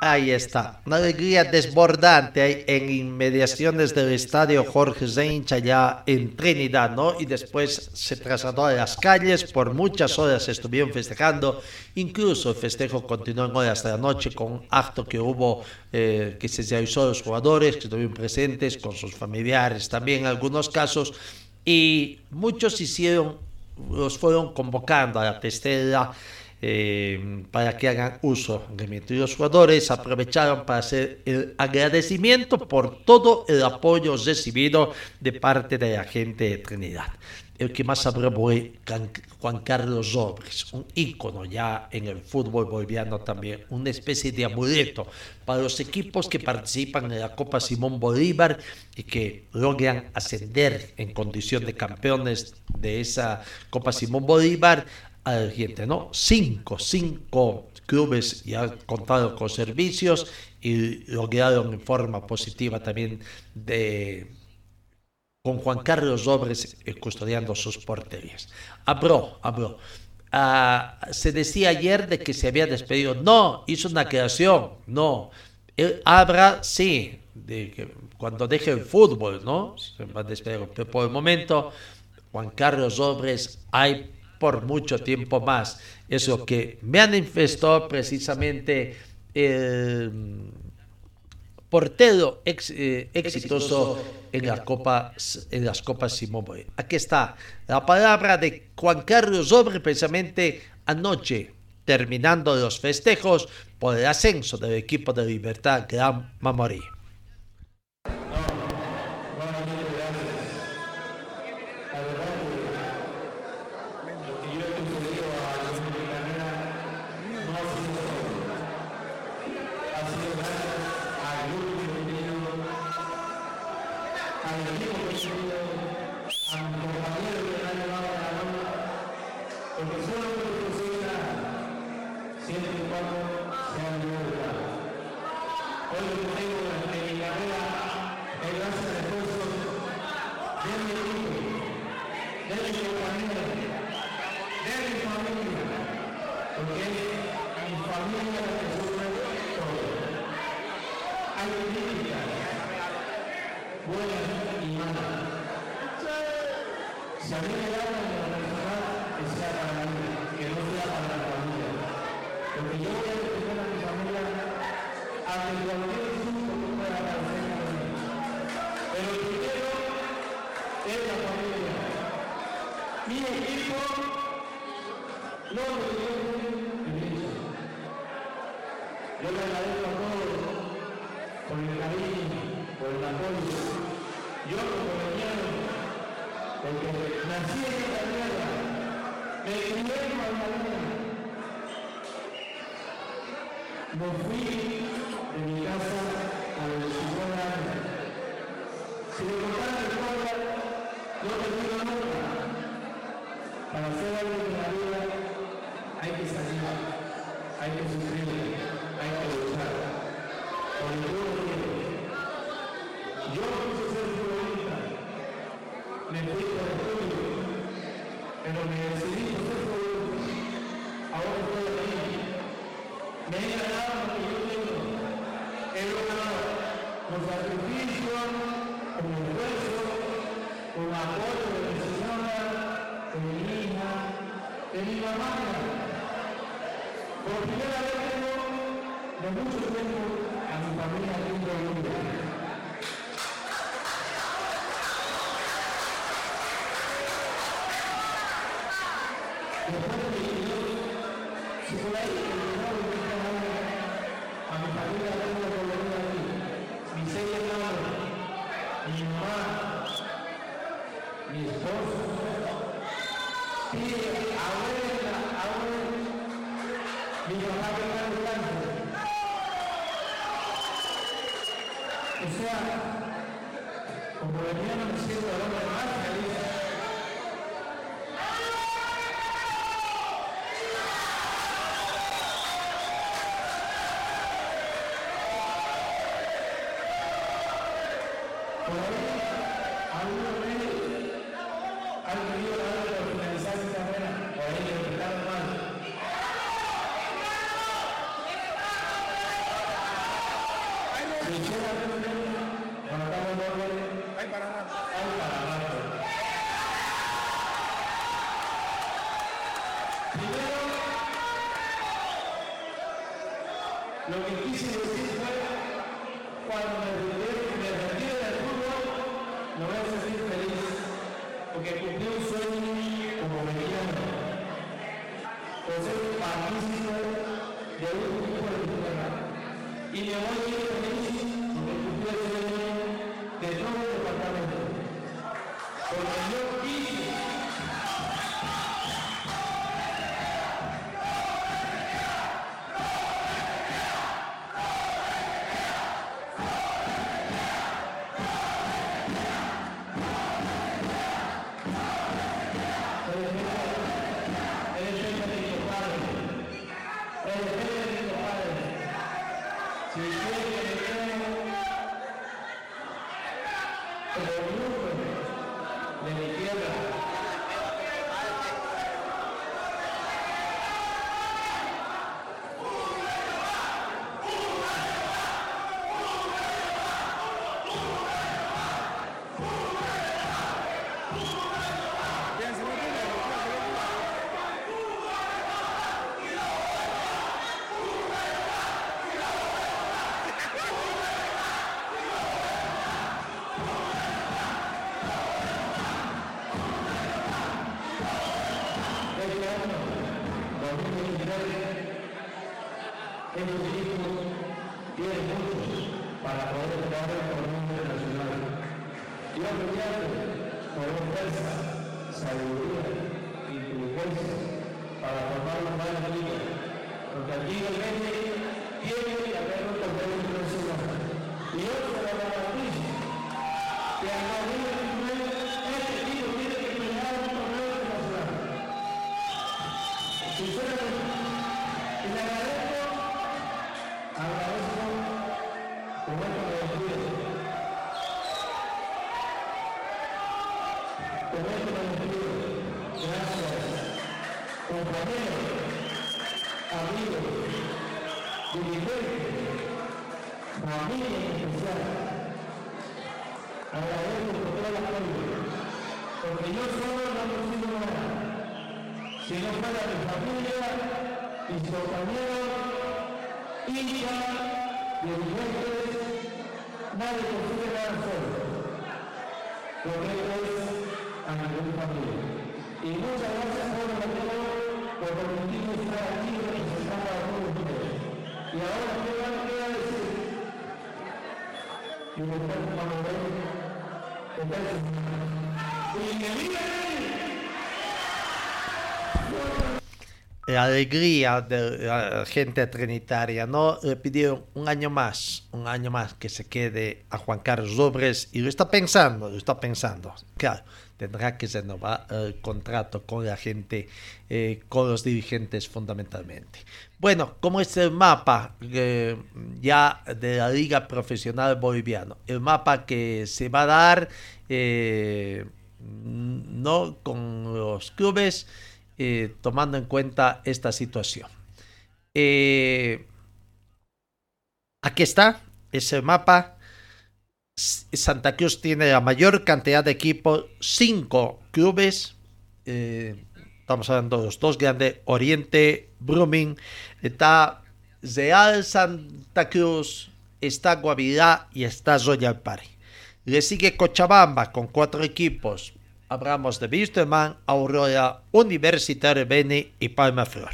Ahí está, una alegría desbordante en inmediaciones del estadio Jorge Zeincha allá en Trinidad, ¿no? Y después se trasladó a las calles, por muchas horas estuvieron festejando, incluso el festejo continuó en horas de la noche con un acto que hubo, eh, que se realizó a los jugadores que estuvieron presentes, con sus familiares también en algunos casos, y muchos hicieron, los fueron convocando a la testera eh, para que hagan uso de los jugadores aprovecharon para hacer el agradecimiento por todo el apoyo recibido de parte de la gente de Trinidad. El que más habló fue Juan Carlos Robles, un ícono ya en el fútbol boliviano también, una especie de amuleto para los equipos que participan en la Copa Simón Bolívar y que logran ascender en condición de campeones de esa Copa Simón Bolívar ¿no? Cinco, cinco clubes ya han contado con servicios y lograron en forma positiva también de con Juan Carlos Robres eh, custodiando sus porterías. Habló, habló. Ah, se decía ayer de que se había despedido. No, hizo una creación. No. Él sí, de que cuando deje el fútbol, ¿no? Se va a despedir. Pero por el momento, Juan Carlos Robres hay por mucho tiempo más. Eso que manifestó precisamente el portero eh, exitoso en, la Copa, en las Copas Simón Aquí está la palabra de Juan Carlos Sobre precisamente anoche, terminando los festejos por el ascenso del equipo de Libertad Gran Mamorí. por el apoyo. Yo como veniano, porque nací en esta tierra, me crié en Magdalena, me fui de mi casa a los 50 años. Si le contara mi historia, no termino nunca. Para hacer algo en la vida hay que salir, hay que sufrir, hay que luchar. Por el todo tiempo. Yo no quise ser futbolista, me fui por estudio, pero me decidí por ser futbolista. Ahora estoy aquí. Me he ganado lo que yo tengo. He logrado con sacrificio, con esfuerzo, con apoyo de mi señora, de mi hija, de mi mamá. Por primera vez tengo de mucho tiempo a mi familia aquí en こな。a un rey. Han querido darle por finalizar por ahí mal. Michela Rivera, hay para rato. Hay para rato. Primero, lo que quise decir fue, cuando me retiro, me me voy a sentir feliz porque cumplí un sueño como me mediano por pues ser partícipe de un grupo de tierra y me voy a ir feliz porque cumplí el sueño de todo el departamento. Porque yo quise compañeros, amigos, dirigentes, familia en especial. Agradezco por todo el apoyo, porque yo solo no consigo nada. Si no fuera mi familia, mis compañeros, hinchas, dirigentes, nadie consigue nada solo. Porque esto es a nivel familia. Y muchas gracias por el por permitirme estar aquí representando a todos ustedes. Y ahora, ¿qué van a decir? Y me están tomando y que viva la alegría de la gente trinitaria, ¿no? Le pidieron un año más, un año más que se quede a Juan Carlos Robres y lo está pensando, lo está pensando. Claro, tendrá que renovar el contrato con la gente, eh, con los dirigentes fundamentalmente. Bueno, como es el mapa eh, ya de la Liga Profesional Boliviano, el mapa que se va a dar, eh, no con los clubes, eh, tomando en cuenta esta situación. Eh, aquí está ese mapa. Santa Cruz tiene la mayor cantidad de equipos, cinco clubes. Eh, estamos hablando de los dos grandes, Oriente, Brumming, está Real Santa Cruz, está Guavirá y está Royal Party. Le sigue Cochabamba con cuatro equipos, hablamos de Wisterman, Aurora, Universitario Beni y Palma Flor.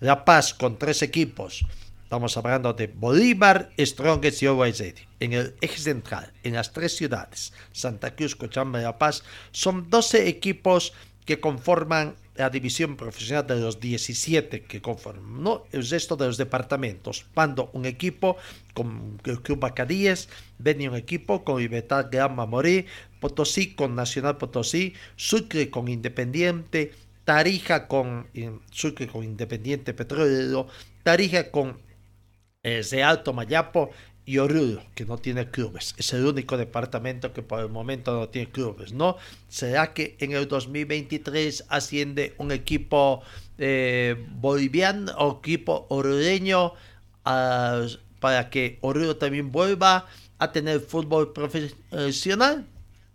La Paz con tres equipos. Estamos hablando de Bolívar, Strongest y Ready. En el eje central, en las tres ciudades, Santa Cruz, Cochabamba y La Paz, son 12 equipos que conforman la división profesional de los 17 que conforman ¿no? el resto de los departamentos. Pando un equipo con el Club Bacadíes, Beni un equipo con Libertad Gran Mamorí, Potosí con Nacional Potosí, Sucre con Independiente, Tarija con Sucre con Independiente Petróleo, Tarija con eh, Real Tomayapo y Oruro, que no tiene clubes. Es el único departamento que por el momento no tiene clubes, ¿no? ¿Será que en el 2023 asciende un equipo eh, boliviano o equipo orureño para que Oruro también vuelva a tener fútbol profesional?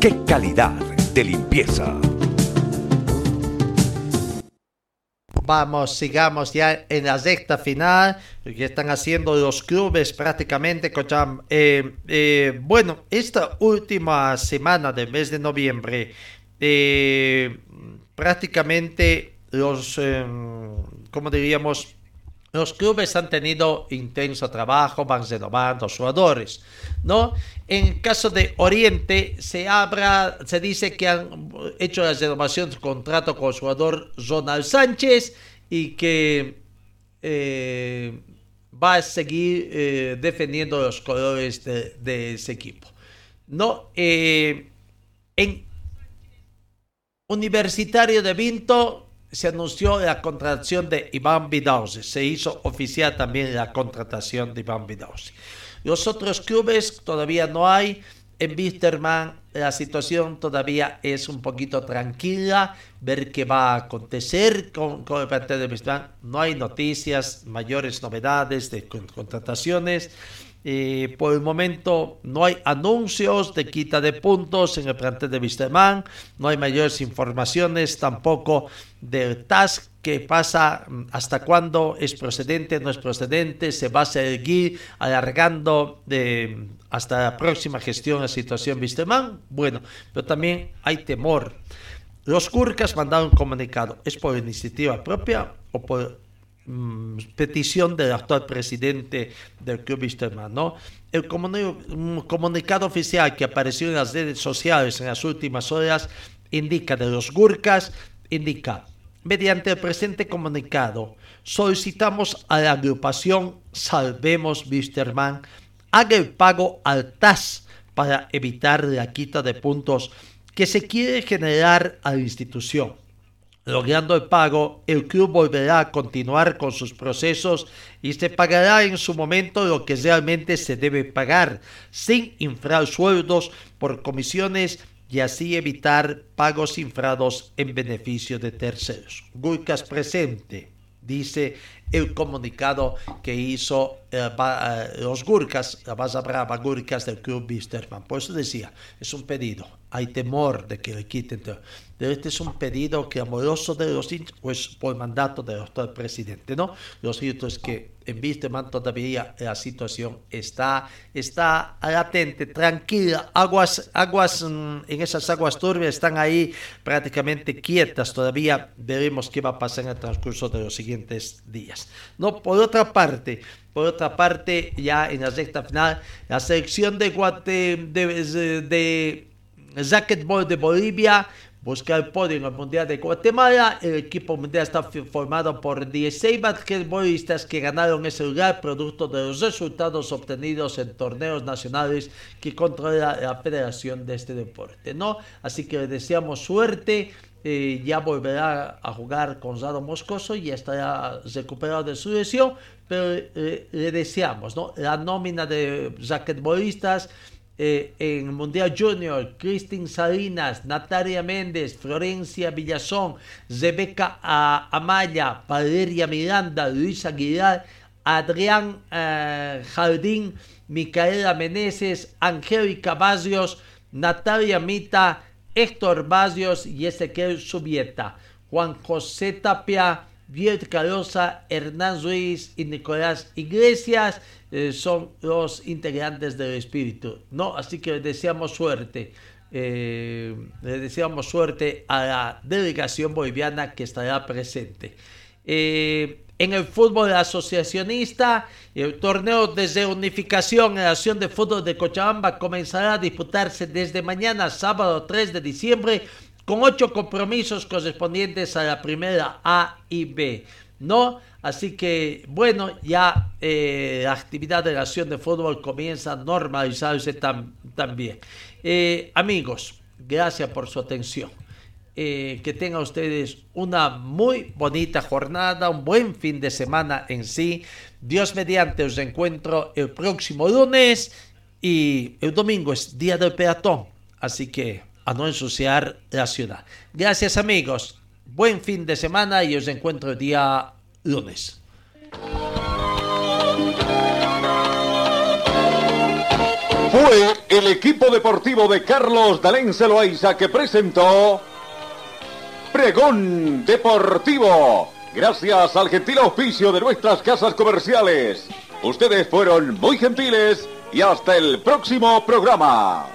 ¡Qué calidad de limpieza! Vamos, sigamos ya en la recta final, que están haciendo los clubes prácticamente. Eh, eh, bueno, esta última semana del mes de noviembre, eh, prácticamente los, eh, como diríamos, los clubes han tenido intenso trabajo, van renovando jugadores, ¿no? En el caso de Oriente, se se dice que han hecho la renovación de contrato con el jugador Ronald Sánchez y que eh, va a seguir eh, defendiendo los colores de, de, ese equipo. ¿No? Eh, en Universitario de Vinto se anunció la contratación de Iván Vidausi. Se hizo oficial también la contratación de Iván Vidausi. Los otros clubes todavía no hay. en Wisterman la situación todavía es un poquito tranquila, ver qué va a acontecer con, el plantel de Wisterman. No hay noticias, mayores novedades de contrataciones. Eh, por el momento no hay anuncios de quita de puntos en el plantel de Wisterman, no hay mayores informaciones tampoco del TAS que pasa mm, hasta cuándo es procedente, no es procedente, se va a seguir alargando de, hasta la próxima gestión la situación Wisterman. Bueno, pero también hay temor. Los Curcas mandaron un comunicado, ¿es por iniciativa propia o por Mm, petición del actual presidente del Club Wisterman, ¿no? El comunicado oficial que apareció en las redes sociales en las últimas horas indica de los Gurkas, indica, mediante el presente comunicado, solicitamos a la agrupación Salvemos Wisterman haga el pago al TAS para evitar la quita de puntos que se quiere generar a la institución Logrando el pago, el club volverá a continuar con sus procesos y se pagará en su momento lo que realmente se debe pagar, sin infrar sueldos por comisiones y así evitar pagos infrados en beneficio de terceros. Gulcas presente, dice el comunicado que hizo eh, eh, los Gurkas, la base brava Gurkas del club Bisterman. Por eso decía, es un pedido, hay temor de que le quiten este es un pedido que amoroso de los hinchas, pues por mandato del doctor presidente, ¿no? Lo cierto es que en Wisterman todavía la situación está, está latente, tranquila, aguas, aguas, mm, en esas aguas turbias están ahí prácticamente quietas, todavía veremos qué va a pasar en el transcurso de los siguientes días. No, por otra parte, por otra parte, ya en la recta final, la selección de, Guate, de, de, de de Bolivia busca el podio en el Mundial de Guatemala. El equipo mundial está formado por 16 basquetbolistas que ganaron ese lugar producto de los resultados obtenidos en torneos nacionales que controla la federación de este deporte, ¿no? Así que le deseamos suerte. Eh, ya volverá a jugar con Zado Moscoso y estará recuperado de su lesión, pero eh, le deseamos, ¿no? La nómina de basquetbolistas eh, en Mundial Junior, Cristin Salinas, Natalia Méndez, Florencia Villazón, Rebeca Amaya, Valeria Miranda, Luis Aguilar, Adrián eh, Jardín, Micaela Meneses, Angélica Barrios, Natalia Mita, Héctor Barrios y Ezequiel Subieta, Juan José Tapia, Viet Carosa, Hernán Ruiz y Nicolás Iglesias eh, son los integrantes del espíritu, ¿no? Así que les deseamos suerte. Eh, le deseamos suerte a la delegación boliviana que estará presente. Eh, en el fútbol asociacionista, el torneo de reunificación en la Acción de Fútbol de Cochabamba comenzará a disputarse desde mañana, sábado 3 de diciembre, con ocho compromisos correspondientes a la primera A y B. ¿No? Así que, bueno, ya eh, la actividad de la acción de fútbol comienza a normalizarse también. Eh, amigos, gracias por su atención. Eh, que tengan ustedes una muy bonita jornada, un buen fin de semana en sí. Dios mediante os encuentro el próximo lunes y el domingo es día del peatón. Así que a no ensuciar la ciudad. Gracias amigos, buen fin de semana y os encuentro el día lunes. Fue el equipo deportivo de Carlos Dalén Celoaiza que presentó Pregón Deportivo. Gracias al gentil auspicio de nuestras casas comerciales. Ustedes fueron muy gentiles y hasta el próximo programa.